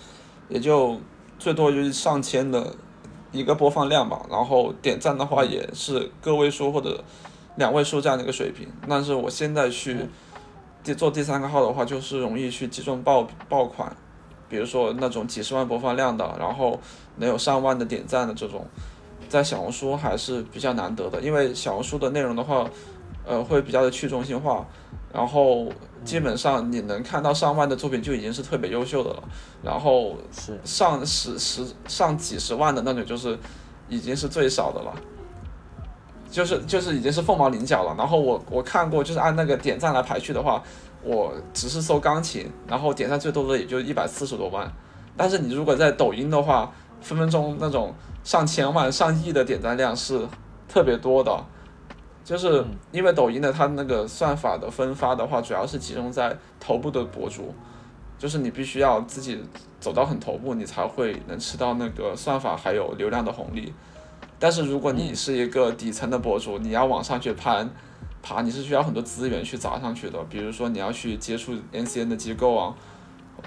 也就最多就是上千的一个播放量吧，然后点赞的话也是个位数或者两位数这样的一个水平。但是我现在去第做第三个号的话，就是容易去击中爆爆款，比如说那种几十万播放量的，然后能有上万的点赞的这种，在小红书还是比较难得的，因为小红书的内容的话，呃，会比较的去中心化。然后基本上你能看到上万的作品就已经是特别优秀的了，然后是上十十上几十万的那种就是已经是最少的了，就是就是已经是凤毛麟角了。然后我我看过，就是按那个点赞来排序的话，我只是搜钢琴，然后点赞最多的也就一百四十多万，但是你如果在抖音的话，分分钟那种上千万、上亿的点赞量是特别多的。就是因为抖音的它那个算法的分发的话，主要是集中在头部的博主，就是你必须要自己走到很头部，你才会能吃到那个算法还有流量的红利。但是如果你是一个底层的博主，你要往上去攀，爬你是需要很多资源去砸上去的，比如说你要去接触 NCN 的机构啊，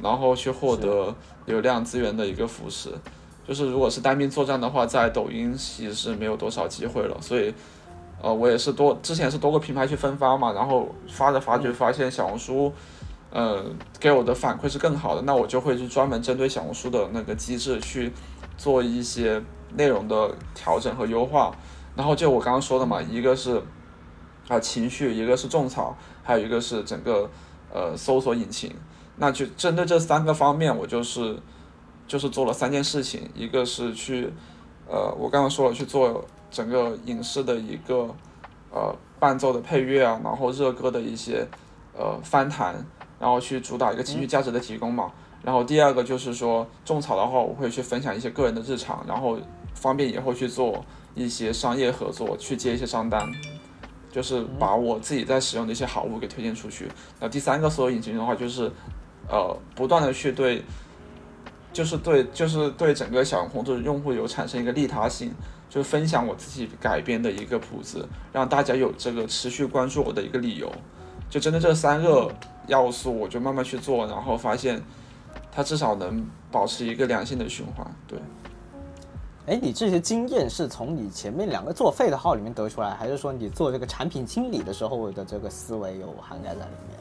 然后去获得流量资源的一个扶持。就是如果是单兵作战的话，在抖音其实没有多少机会了，所以。呃，我也是多之前是多个平台去分发嘛，然后发着发着发现小红书，呃，给我的反馈是更好的，那我就会去专门针对小红书的那个机制去做一些内容的调整和优化。然后就我刚刚说的嘛，一个是啊、情绪，一个是种草，还有一个是整个呃搜索引擎。那就针对这三个方面，我就是就是做了三件事情，一个是去呃，我刚刚说了去做。整个影视的一个呃伴奏的配乐啊，然后热歌的一些呃翻弹，然后去主打一个情绪价值的提供嘛。然后第二个就是说种草的话，我会去分享一些个人的日常，然后方便以后去做一些商业合作，去接一些商单，就是把我自己在使用的一些好物给推荐出去。那第三个所有引擎的话，就是呃不断的去对，就是对就是对整个小红书的用户有产生一个利他性，就是分享我自己改编的一个谱子，让大家有这个持续关注我的一个理由。就真的这三个要素，我就慢慢去做，然后发现。它至少能保持一个良性的循环，对。哎，你这些经验是从你前面两个作废的号里面得出来，还是说你做这个产品经理的时候的这个思维有涵盖在里面？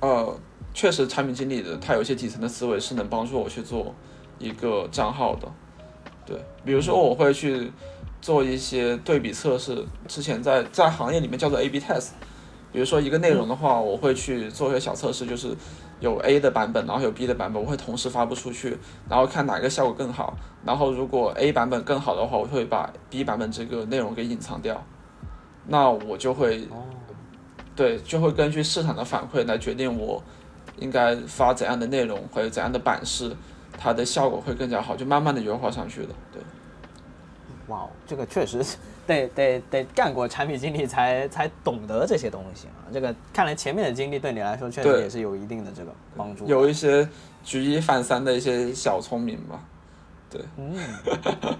呃，确实，产品经理的他有一些底层的思维是能帮助我去做一个账号的，对。比如说，我会去做一些对比测试，之前在在行业里面叫做 A/B test。比如说一个内容的话，我会去做一些小测试，就是。有 A 的版本，然后有 B 的版本，我会同时发布出去，然后看哪个效果更好。然后如果 A 版本更好的话，我会把 B 版本这个内容给隐藏掉。那我就会，对，就会根据市场的反馈来决定我应该发怎样的内容或者怎样的版式，它的效果会更加好，就慢慢的优化上去的。对。哇，这个确实得得得干过产品经理才才懂得这些东西啊！这个看来前面的经历对你来说确实也是有一定的这个帮助。有一些举一反三的一些小聪明吧。对，嗯，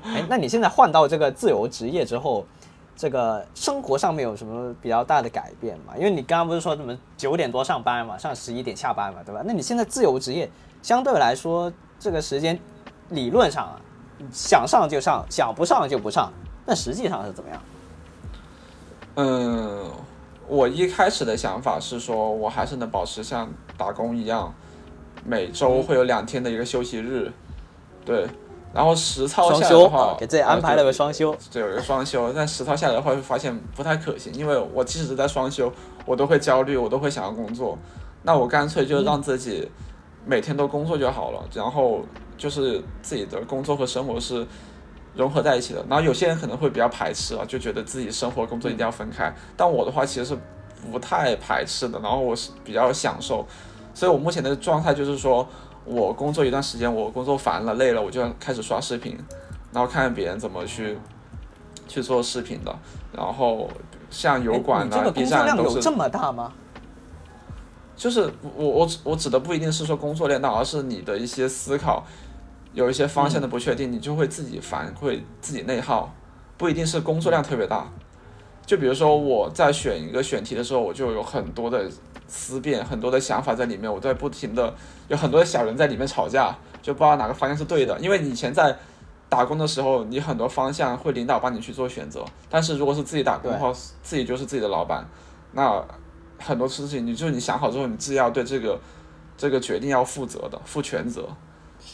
哎，那你现在换到这个自由职业之后，这个生活上面有什么比较大的改变吗？因为你刚刚不是说什么九点多上班嘛，上十一点下班嘛，对吧？那你现在自由职业相对来说这个时间理论上啊。想上就上，想不上就不上。那实际上是怎么样？嗯，我一开始的想法是说，我还是能保持像打工一样，每周会有两天的一个休息日。对，然后实操下来的话，给自己安排了个双休。对，有一个双休，但实操下来的话，会发现不太可行，因为我即使是在双休，我都会焦虑，我都会想要工作。那我干脆就让自己每天都工作就好了，然后。就是自己的工作和生活是融合在一起的，然后有些人可能会比较排斥啊，就觉得自己生活工作一定要分开。但我的话其实是不太排斥的，然后我是比较享受，所以我目前的状态就是说，我工作一段时间，我工作烦了、累了，我就开始刷视频，然后看看别人怎么去去做视频的。然后像油管啊、B 站都是这么大吗？就是我我指我指的不一定是说工作量大，而是你的一些思考。有一些方向的不确定，你就会自己烦，会自己内耗，不一定是工作量特别大。就比如说我在选一个选题的时候，我就有很多的思辨，很多的想法在里面，我在不停的有很多的小人在里面吵架，就不知道哪个方向是对的。因为以前在打工的时候，你很多方向会领导帮你去做选择，但是如果是自己打工的话，自己就是自己的老板，那很多事情你就是你想好之后，你自己要对这个这个决定要负责的，负全责。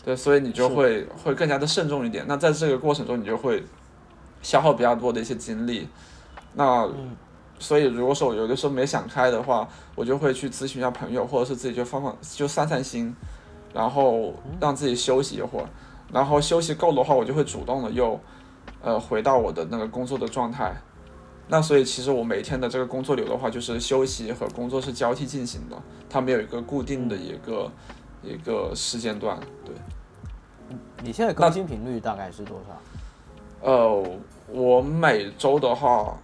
对，所以你就会会更加的慎重一点。那在这个过程中，你就会消耗比较多的一些精力。那所以，如果说我有的时候没想开的话，我就会去咨询一下朋友，或者是自己就放放就散散心，然后让自己休息一会儿。然后休息够的话，我就会主动的又呃回到我的那个工作的状态。那所以，其实我每天的这个工作流的话，就是休息和工作是交替进行的，它没有一个固定的一个。一个时间段，对。你现在更新频率大概是多少？呃，我每周的话，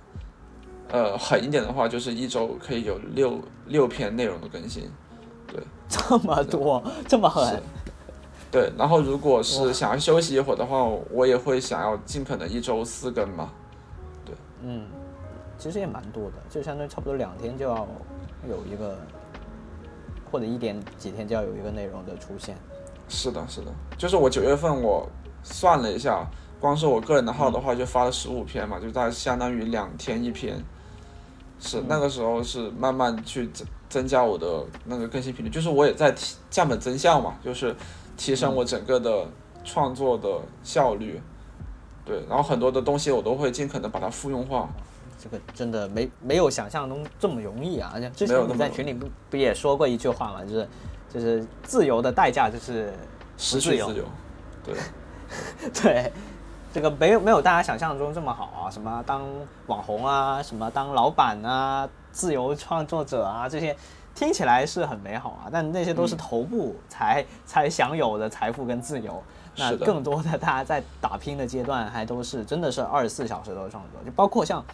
呃，狠一点的话，就是一周可以有六六篇内容的更新，对。这么多，这么狠。对，然后如果是想要休息一会儿的话，我也会想要尽可能一周四更嘛，对。嗯，其实也蛮多的，就相当于差不多两天就要有一个。或者一点几天就要有一个内容的出现，是的，是的，就是我九月份我算了一下，光是我个人的号的话就发了十五篇嘛，就大概相当于两天一篇，是那个时候是慢慢去增增加我的那个更新频率，就是我也在提降本增效嘛，就是提升我整个的创作的效率，对，然后很多的东西我都会尽可能把它复用化。这个真的没没有想象中这么容易啊！而且之前你在群里不不也说过一句话嘛，就是就是自由的代价就是失去自由。对 *laughs* 对，这个没有没有大家想象中这么好啊！什么当网红啊，什么当老板啊，自由创作者啊，这些听起来是很美好啊，但那些都是头部才、才享有的财富跟自由。那更多的大家在打拼的阶段，还都是真的是二十四小时都是创作，就包括像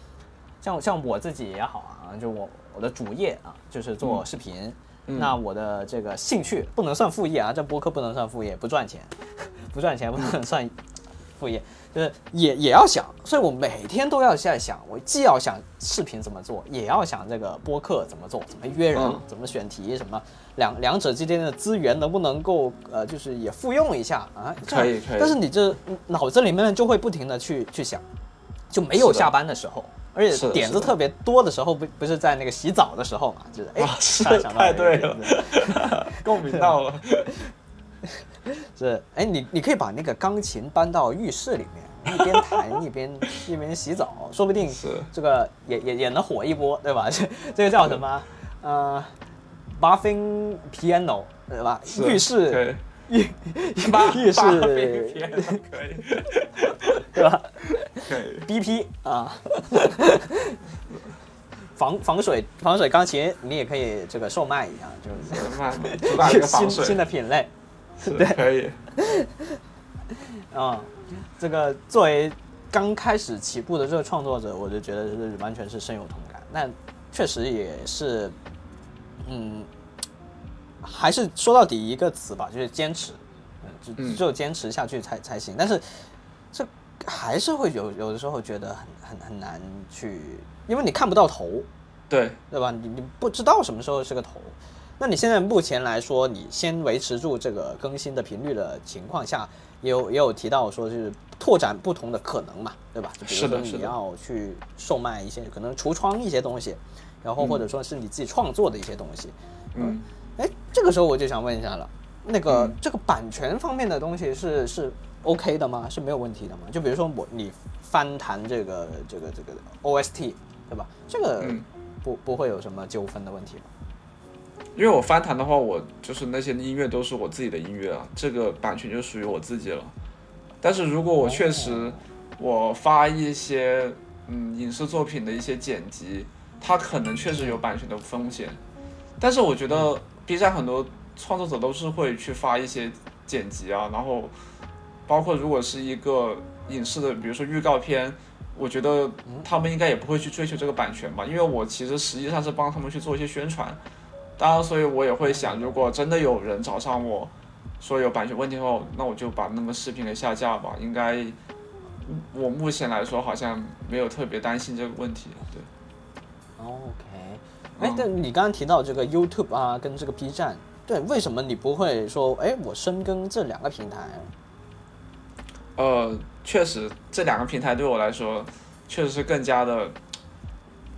像像我自己也好啊，就我我的主业啊，就是做视频。那我的这个兴趣不能算副业啊，这播客不能算副业，不赚钱，*laughs* 不赚钱不能算副业，就是也也要想，所以我每天都要在想，我既要想视频怎么做，也要想这个播客怎么做，怎么约人，嗯怎么选题，什么两两者之间的资源能不能够呃，就是也复用一下啊？这样可以可以但是你这脑子里面就会不停的去去想，就没有下班的时候。而且点子特别多的时候，不不是在那个洗澡的时候嘛，就是哎，*laughs* 到太对了共鸣到了。*laughs* 是，哎，你你可以把那个钢琴搬到浴室里面，一边弹一边一边洗澡，说不定这个也也也能火一波，对吧？这 *laughs* 这个叫什么？呃，bathing piano，对吧？浴室可以浴八浴八室片可以对吧可以，？BP 啊，防防水防水钢琴，你也可以这个售卖一下，就是慢慢主打一个新，新的品类。对可以。啊、这个作为刚开始起步的这个创作者，我就觉得是完全是深有同感。那确实也是，嗯，还是说到底一个词吧，就是坚持，嗯，只嗯只有坚持下去才才行。但是这还是会有有的时候觉得很很很难去，因为你看不到头，对，对吧？你你不知道什么时候是个头。那你现在目前来说，你先维持住这个更新的频率的情况下，也有也有提到说，就是拓展不同的可能嘛，对吧？就比如说你是的是的要去售卖一些可能橱窗一些东西，然后或者说是你自己创作的一些东西。嗯，哎，这个时候我就想问一下了，那个、嗯这个版权方面的东西是是 OK 的吗？是没有问题的吗？就比如说我你翻弹这个这个这个 OST，对吧？这个嗯不、不会有什么纠纷的问题吗？因为我翻弹的话，我就是那些音乐都是我自己的音乐啊，这个版权就属于我自己了。但是如果我确实我发一些嗯影视作品的一些剪辑，它可能确实有版权的风险。但是我觉得 B 站很多创作者都是会去发一些剪辑啊，然后包括如果是一个影视的，比如说预告片，我觉得他们应该也不会去追求这个版权吧，因为我其实实际上是帮他们去做一些宣传。当然，所以我也会想，如果真的有人找上我说有版权问题后，那我就把那个视频给下架吧。应该我目前来说好像没有特别担心这个问题。对，OK，哎嗯，但你刚刚提到这个 YouTube 啊，跟这个 B 站，对，为什么你不会说，哎，我深耕这两个平台？呃，确实这两个平台对我来说，确实是更加的，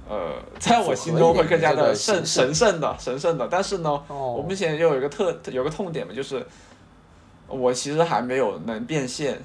呃，在我心中会更加的圣神圣的神圣的。但是呢，哦我目前又有一个特有个痛点嘛，就是我其实还没有能变现。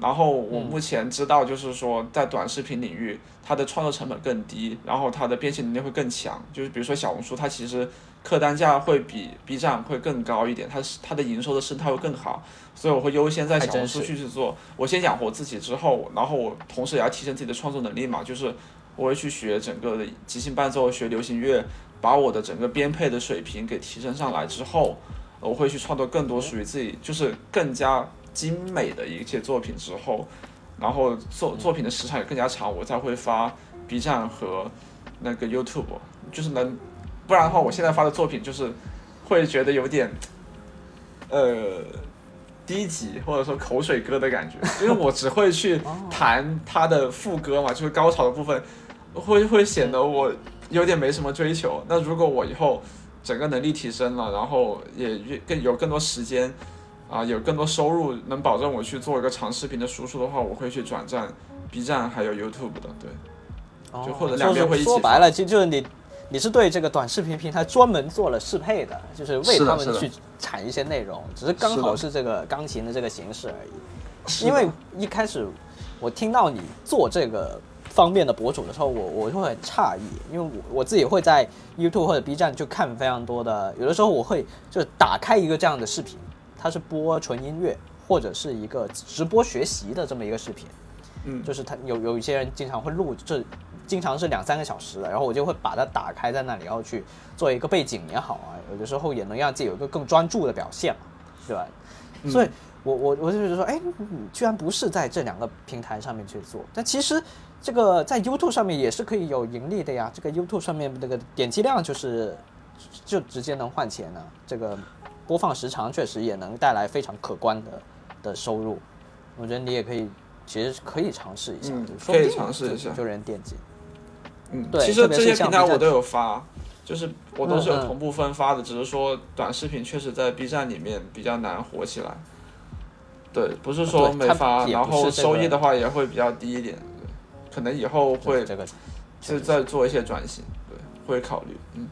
然后我目前知道，就是说在短视频领域，它的创作成本更低，然后它的变现能力会更强。就是比如说小红书，它其实客单价会比 B 站会更高一点，它是它的营收的生态会更好，所以我会优先在小红书去去做。我先养活自己之后，然后我同时也要提升自己的创作能力嘛，就是我会去学整个的即兴伴奏，学流行乐，把我的整个编配的水平给提升上来之后，我会去创作更多属于自己，就是更加精美的一些作品之后，然后作作品的时长也更加长，我才会发 B 站和那个 YouTube，就是能，不然的话，我现在发的作品就是会觉得有点，呃。低级或者说口水歌的感觉，因为我只会去弹它的副歌嘛，就是高潮的部分，会会显得我有点没什么追求。那如果我以后整个能力提升了，然后也越更有更多时间啊，有更多收入，能保证我去做一个长视频的输出的话，我会去转战 B 站还有 YouTube 的，对。就或者两边会一起发说白了，就就是你，你是对这个短视频平台专门做了适配的，就是为他们去产一些内容，只是刚好是是这个钢琴的这个形式而已。因为一开始我听到你做这个方面的博主的时候，我我就会很诧异，因为我我自己会在 YouTube 或者 B 站就看非常多的，有的时候我会就是打开一个这样的视频，它是播纯音乐或者是一个直播学习的这么一个视频，嗯就是他有有一些人经常会录这经常是两三个小时的，然后我就会把它打开在那里，然后去做一个背景也好啊，有的时候也能让自己有一个更专注的表现嘛，对吧？所以我我我就觉得说，哎，你居然不是在这两个平台上面去做，但其实这个在 YouTube 上面也是可以有盈利的呀。这个 YouTube 上面那个点击量就是就直接能换钱的，这个播放时长确实也能带来非常可观的的收入。我觉得你也可以，其实可以尝试一下，嗯就说不定可以尝试一下就人点击。嗯，对其实这些平台我都有发，就是我都是有同步分发的，只是说短视频确实在 B 站里面比较难火起来。对，不是说没发，也然后收益的话也会比较低一点，对，可能以后会这个就再做一些转型，对，会考虑，嗯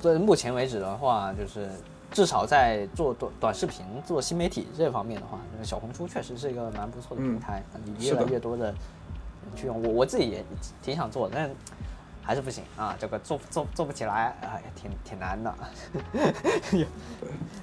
所以目前为止的话，就是至少在做短短视频、做新媒体这方面的话，这个小红书确实是一个蛮不错的平台，你越来越多的人去用。我我自己也挺想做的，但还是不行啊，这个做做做不起来，哎，挺挺难的。*laughs*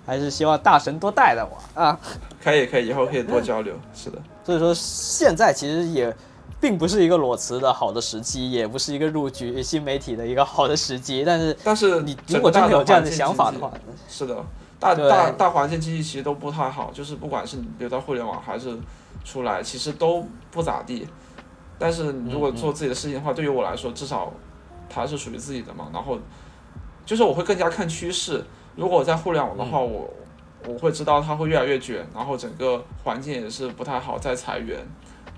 还是希望大神多带带我啊。可以可以，以后可以多交流，是的，*laughs* 所以说现在其实也并不是一个裸辞的好的时机，也不是一个入局新媒体的一个好的时机。但是但是你如果真的有这样的想法的话，是的，大大大环境经济其实都不太好，就是不管是你留在互联网还是出来，其实都不咋地。但是如果做自己的事情的话，对于我来说，至少它是属于自己的嘛。然后就是我会更加看趋势。如果我在互联网的话，我我会知道它会越来越卷，然后整个环境也是不太好，在裁员。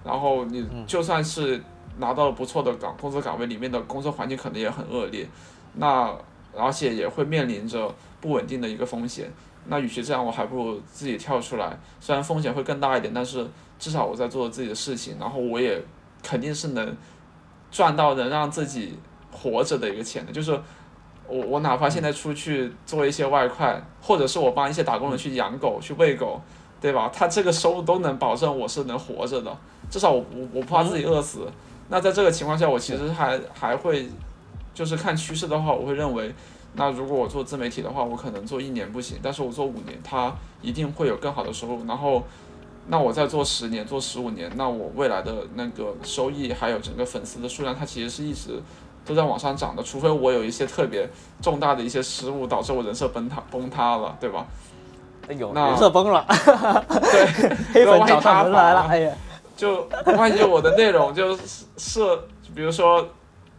然后你就算是拿到了不错的岗工作岗位，里面的工作环境可能也很恶劣。那而且也会面临着不稳定的一个风险。那与其这样，我还不如自己跳出来，虽然风险会更大一点，但是至少我在做自己的事情，然后我也肯定是能赚到能让自己活着的一个钱的。就是我我哪怕现在出去做一些外快，或者是我帮一些打工人去养狗、去喂狗，对吧？他这个收入都能保证我是能活着的，至少我我我不怕自己饿死。那在这个情况下，我其实还还会就是看趋势的话，我会认为。那如果我做自媒体的话，我可能做一年不行，但是我做五年，它一定会有更好的收入。然后，那我再做十年、做十五年，那我未来的那个收益还有整个粉丝的数量，它其实是一直都在往上涨的。除非我有一些特别重大的一些失误，导致我人设崩塌崩塌了，对吧？有 *laughs* 那人设崩了，对，黑粉找上门来了，哎呀，就万一我的内容就是涉，比如说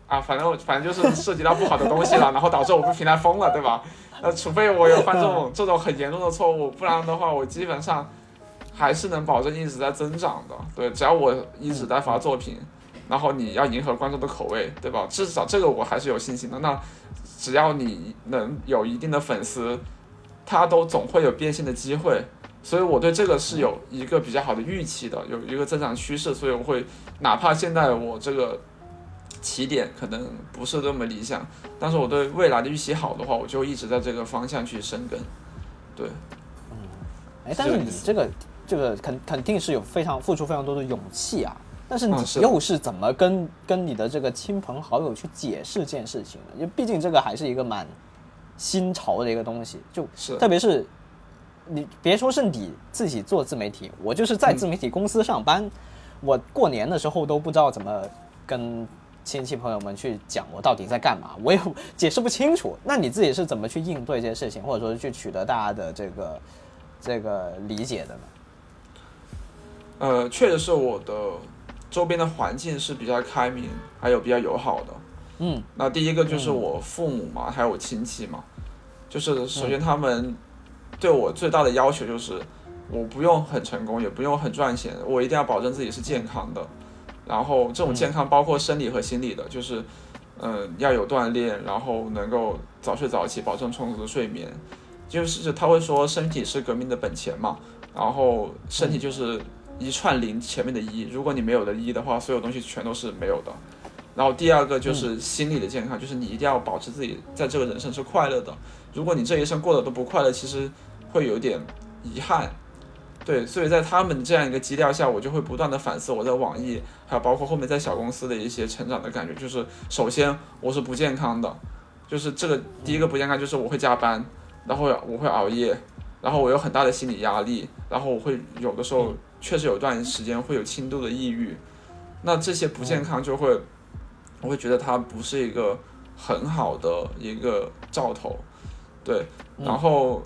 啊，反正反正就是涉及到不好的东西了，然后导致我被平台封了，对吧？那除非我有犯这种这种很严重的错误，不然的话，我基本上还是能保证一直在增长的。对，只要我一直在发作品，然后你要迎合观众的口味，对吧？至少这个我还是有信心的。那只要你能有一定的粉丝，他都总会有变现的机会。所以我对这个是有一个比较好的预期的，有一个增长趋势，所以我会哪怕现在我这个起点可能不是那么理想，但是我对未来的预期好的话，我就一直在这个方向去深耕。对，嗯哎，但是你这个这个肯肯定是有非常付出非常多的勇气啊。但是你又是怎么跟跟你的这个亲朋好友去解释这件事情的？因为毕竟这个还是一个蛮新潮的一个东西，就是特别是你别说是你自己做自媒体，我就是在自媒体公司上班，我过年的时候都不知道怎么跟亲戚朋友们去讲我到底在干嘛，我也解释不清楚。那你自己是怎么去应对这些事情，或者说去取得大家的这个这个理解的呢？呃，确实是我的周边的环境是比较开明，还有比较友好的。嗯那第一个就是我父母嘛，还有我亲戚嘛，就是首先他们对我最大的要求就是，我不用很成功，也不用很赚钱，我一定要保证自己是健康的。然后这种健康包括生理和心理的，就是，嗯、要有锻炼，然后能够早睡早起，保证充足的睡眠。就是他会说身体是革命的本钱嘛，然后身体就是一串零前面的一，如果你没有了一的话，所有东西全都是没有的。然后第二个就是心理的健康，就是你一定要保持自己在这个人生是快乐的。如果你这一生过得都不快乐，其实会有点遗憾。对，所以在他们这样一个基调下，我就会不断的反思我在网易，还有包括后面在小公司的一些成长的感觉。就是首先我是不健康的，就是这个第一个不健康就是我会加班，然后我会熬夜，然后我有很大的心理压力，然后我会有的时候确实有段时间会有轻度的抑郁。那这些不健康就会，我会觉得它不是一个很好的一个兆头，对，然后，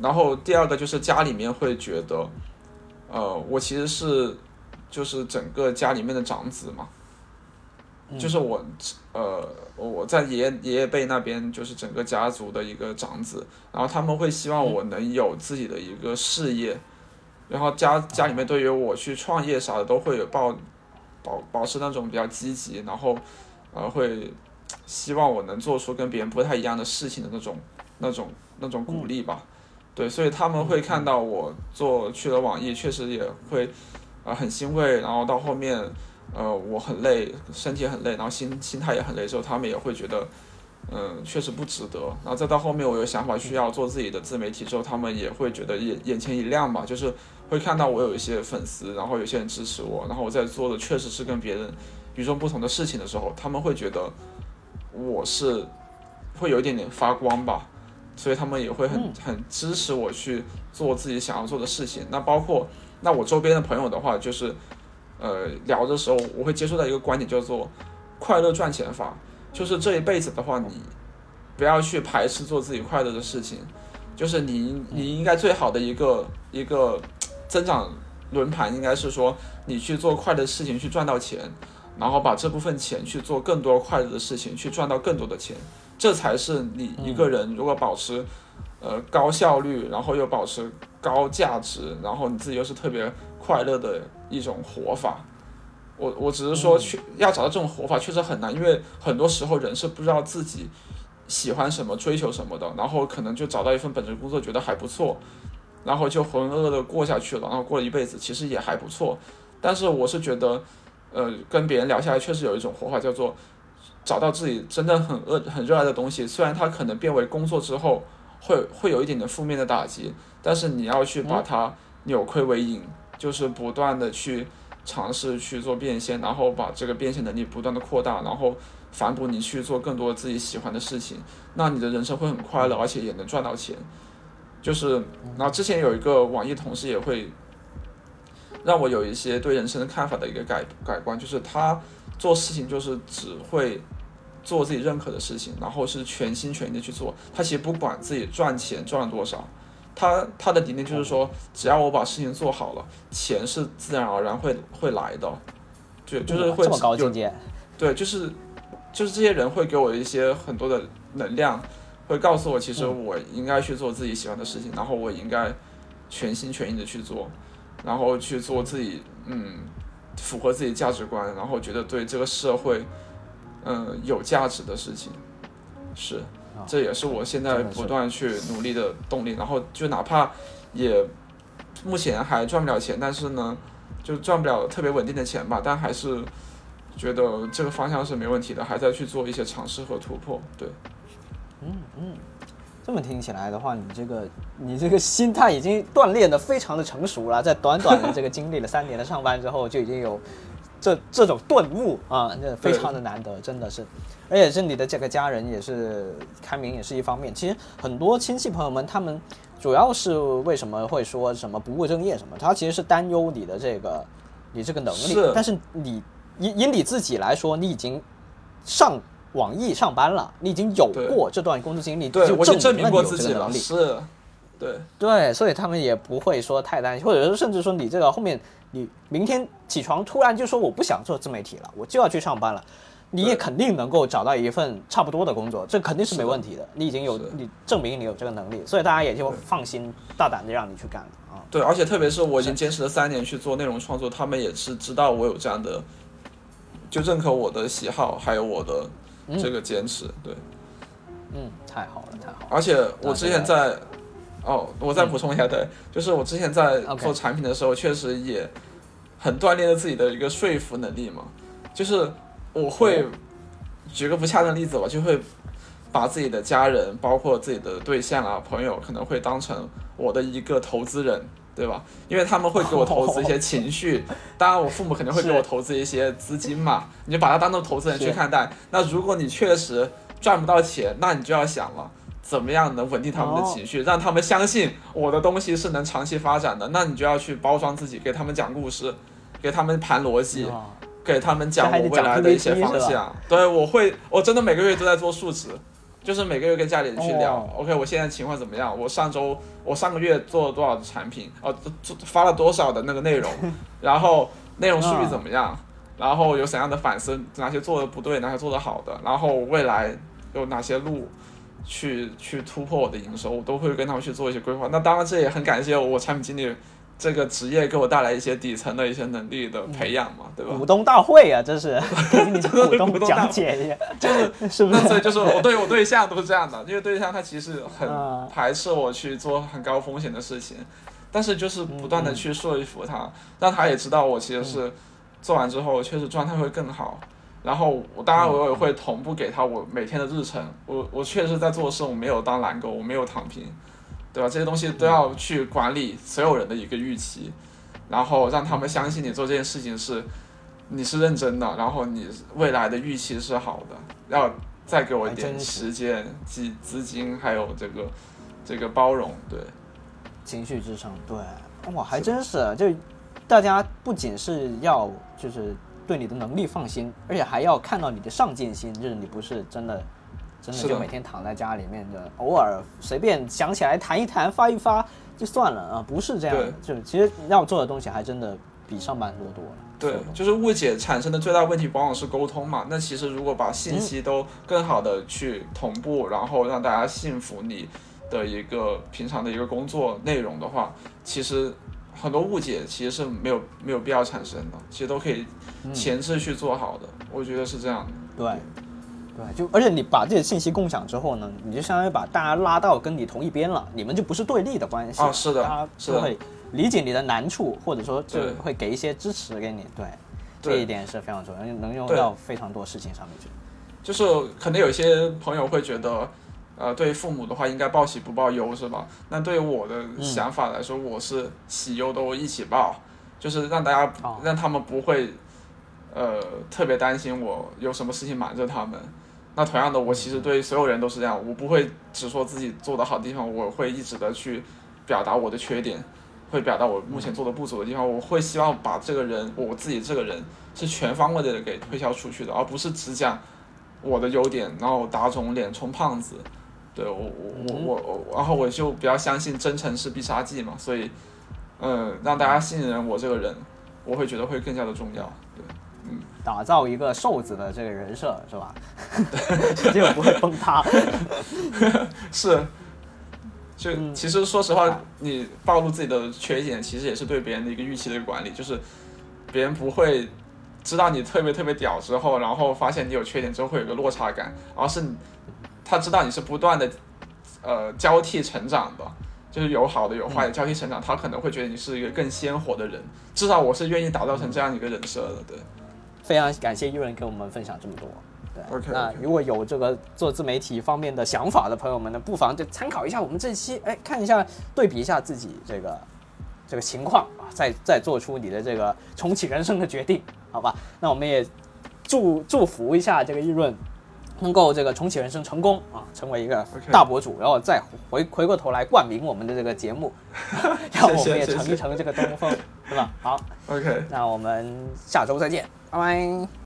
然后第二个就是家里面会觉得，呃，我其实是就是整个家里面的长子嘛，就是我，呃，我在爷爷爷爷辈那边就是整个家族的一个长子，然后他们会希望我能有自己的一个事业，然后家家里面对于我去创业啥的都会有抱保保持那种比较积极，然后呃会希望我能做出跟别人不太一样的事情的那种那种那种鼓励吧，对，所以他们会看到我做去了网易，确实也会啊、很欣慰，然后到后面。呃，我很累，身体很累，然后心心态也很累之后，他们也会觉得，嗯，确实不值得。然后再到后面，我有想法需要做自己的自媒体之后，他们也会觉得眼眼前一亮吧，就是会看到我有一些粉丝，然后有些人支持我，然后我在做的确实是跟别人与众不同的事情的时候，他们会觉得我是会有一点点发光吧，所以他们也会很很支持我去做自己想要做的事情。那包括那我周边的朋友的话，就是。呃，聊的时候我会接触到一个观点，叫做快乐赚钱法，就是这一辈子的话，你不要去排斥做自己快乐的事情，就是你你应该最好的一个一个增长轮盘应该是说，你去做快乐的事情去赚到钱，然后把这部分钱去做更多快乐的事情，去赚到更多的钱，这才是你一个人如果保持呃高效率，然后又保持高价值，然后你自己又是特别快乐的。一种活法，我我只是说去要找到这种活法确实很难，因为很多时候人是不知道自己喜欢什么、追求什么的，然后可能就找到一份本职工作觉得还不错，然后就浑浑噩噩的过下去了，然后过了一辈子其实也还不错。但是我是觉得，呃，跟别人聊下来确实有一种活法，叫做找到自己真的很热很热爱的东西，虽然它可能变为工作之后会会有一点点负面的打击，但是你要去把它扭亏为盈。就是不断的去尝试去做变现，然后把这个变现能力不断的扩大，然后反哺你去做更多自己喜欢的事情，那你的人生会很快乐，而且也能赚到钱。就是，然后之前有一个网易同事也会让我有一些对人生的看法的一个改改观，就是他做事情就是只会做自己认可的事情，然后是全心全意的去做，他其实不管自己赚钱赚了多少。他他的理念就是说，只要我把事情做好了，钱是自然而然会会来的，就就是会这么高境界，对，就是就是这些人会给我一些很多的能量，会告诉我，其实我应该去做自己喜欢的事情，然后我应该全心全意的去做，然后去做自己嗯符合自己价值观，然后觉得对这个社会嗯有价值的事情，是。这也是我现在不断去努力的动力，然后就哪怕也目前还赚不了钱，但是呢，就赚不了特别稳定的钱吧，但还是觉得这个方向是没问题的，还在去做一些尝试和突破。对，嗯嗯，这么听起来的话，你这个你这个心态已经锻炼的非常的成熟了，在短短的这个经历了三年的上班之后，就已经有。这这种顿悟啊，这非常的难得，真的是，而且是你的这个家人也是开明，也是一方面。其实很多亲戚朋友们，他们主要是为什么会说什么不务正业什么？他其实是担忧你的这个你这个能力。但是你以以你自己来说，你已经上网易上班了，你已经有过这段工作经历，就证明了你有这个能力。是，对对，所以他们也不会说太担心，或者是甚至说你这个后面。你明天起床突然就说我不想做自媒体了，我就要去上班了，你也肯定能够找到一份差不多的工作，这肯定是没问题的。你已经有你证明你有这个能力，所以大家也就放心大胆的让你去干了啊。对，而且特别是我已经坚持了三年去做内容创作，他们也是知道我有这样的，就认可我的喜好，还有我的这个坚持。对，嗯，太好了，太好了。而且我之前在。哦，我再补充一下，对，就是我之前在做产品的时候，确实也很锻炼了自己的一个说服能力嘛。就是我会举个不恰当的例子吧，就会把自己的家人，包括自己的对象啊、朋友，可能会当成我的一个投资人，对吧？因为他们会给我投资一些情绪，当然我父母肯定会给我投资一些资金嘛。你就把它当做投资人去看待。那如果你确实赚不到钱，那你就要想了。怎么样能稳定他们的情绪，让他们相信我的东西是能长期发展的？那你就要去包装自己，给他们讲故事，给他们盘逻辑，给他们讲我未来的一些方向。对，我会，我真的每个月都在做数值，就是每个月跟家里人去聊、哦 o k 我现在情况怎么样？我上周我上个月做了多少的产品？哦，做发了多少的那个内容？*laughs* 然后内容数据怎么样？然后有怎样的反思？哪些做的不对？哪些做的好的？然后未来有哪些路？去去突破我的营收，我都会跟他们去做一些规划。那当然，这也很感谢我产品经理这个职业给我带来一些底层的一些能力的培养嘛，对吧？股东大会啊，这是 *laughs* 给你的股东股东大会讲解一下，*laughs* 就是 *laughs* 是不是？那所以就是我对我对象都是这样的，因为对象他其实很啊排斥我去做很高风险的事情，但是就是不断的去说服他，让他也知道我其实是做完之后确实状态会更好。然后我当然我也会同步给他我每天的日程，我我确实在做事，我没有当懒狗，我没有躺平，对吧？这些东西都要去管理所有人的一个预期，然后让他们相信你做这件事情是你是认真的，然后你未来的预期是好的，要再给我一点时间、资资金，还有这个这个包容，对。情绪支撑，对，哇，还真是，就大家不仅是要就是对你的能力放心，而且还要看到你的上进心，就是你不是真的真的就每天躺在家里面的，偶尔随便想起来弹一弹发一发就算了啊，不是这样的，就其实要做的东西还真的比上班多多了。对就是误解产生的最大问题往往是沟通嘛。那其实如果把信息都更好的去同步，然后让大家信服你的一个平常的一个工作内容的话，其实很多误解其实是没有没有必要产生的，其实都可以前置去做好的。我觉得是这样的。对，对，就而且你把这些信息共享之后呢，你就相当于把大家拉到跟你同一边了，你们就不是对立的关系啊是的大家是会理解你的难处，或者说就会给一些支持给你。对，这一点是非常重要，能用到非常多事情上面去。就是可能有些朋友会觉得，呃，对父母的话应该报喜不报忧，是吧？那对于我的想法来说，我是喜忧都一起报，就是让大家、哦让他们不会，呃，特别担心我有什么事情瞒着他们。那同样的，我其实对所有人都是这样，我不会只说自己做的好的地方，我会一直的去表达我的缺点，会表达我目前做的不足的地方，我会希望把这个人，我自己这个人是全方位的给推销出去的，而不是只讲我的优点，然后打肿脸充胖子。对我我我我我，然后我就比较相信真诚是必杀技嘛，所以，嗯，让大家信任我这个人，我会觉得会更加的重要。对，嗯打造一个瘦子的这个人设是吧？*laughs* 这个不会崩塌。*laughs* 是，就嗯其实说实话，你暴露自己的缺点，其实也是对别人的一个预期的一个管理，就是别人不会知道你特别特别屌之后，然后发现你有缺点之后会有一个落差感，而是你他知道你是不断的呃交替成长的，就是有好的有坏的交替成长，他可能会觉得你是一个更鲜活的人，至少我是愿意打造成这样一个人设的，对。非常感谢玉润跟我们分享这么多。对那如果有这个做自媒体方面的想法的朋友们呢，不妨就参考一下我们这期，哎，看一下对比一下自己这个这个情况啊，再再做出你的这个重启人生的决定，好吧？那我们也祝祝福一下这个玉润。能够这个重启人生成功啊，成为一个大博主然后再回回过头来冠名我们的这个节目，*laughs* *laughs* 让我们也谢谢谢谢成一乘这个东风，对吧？好，OK。那我们下周再见，拜拜。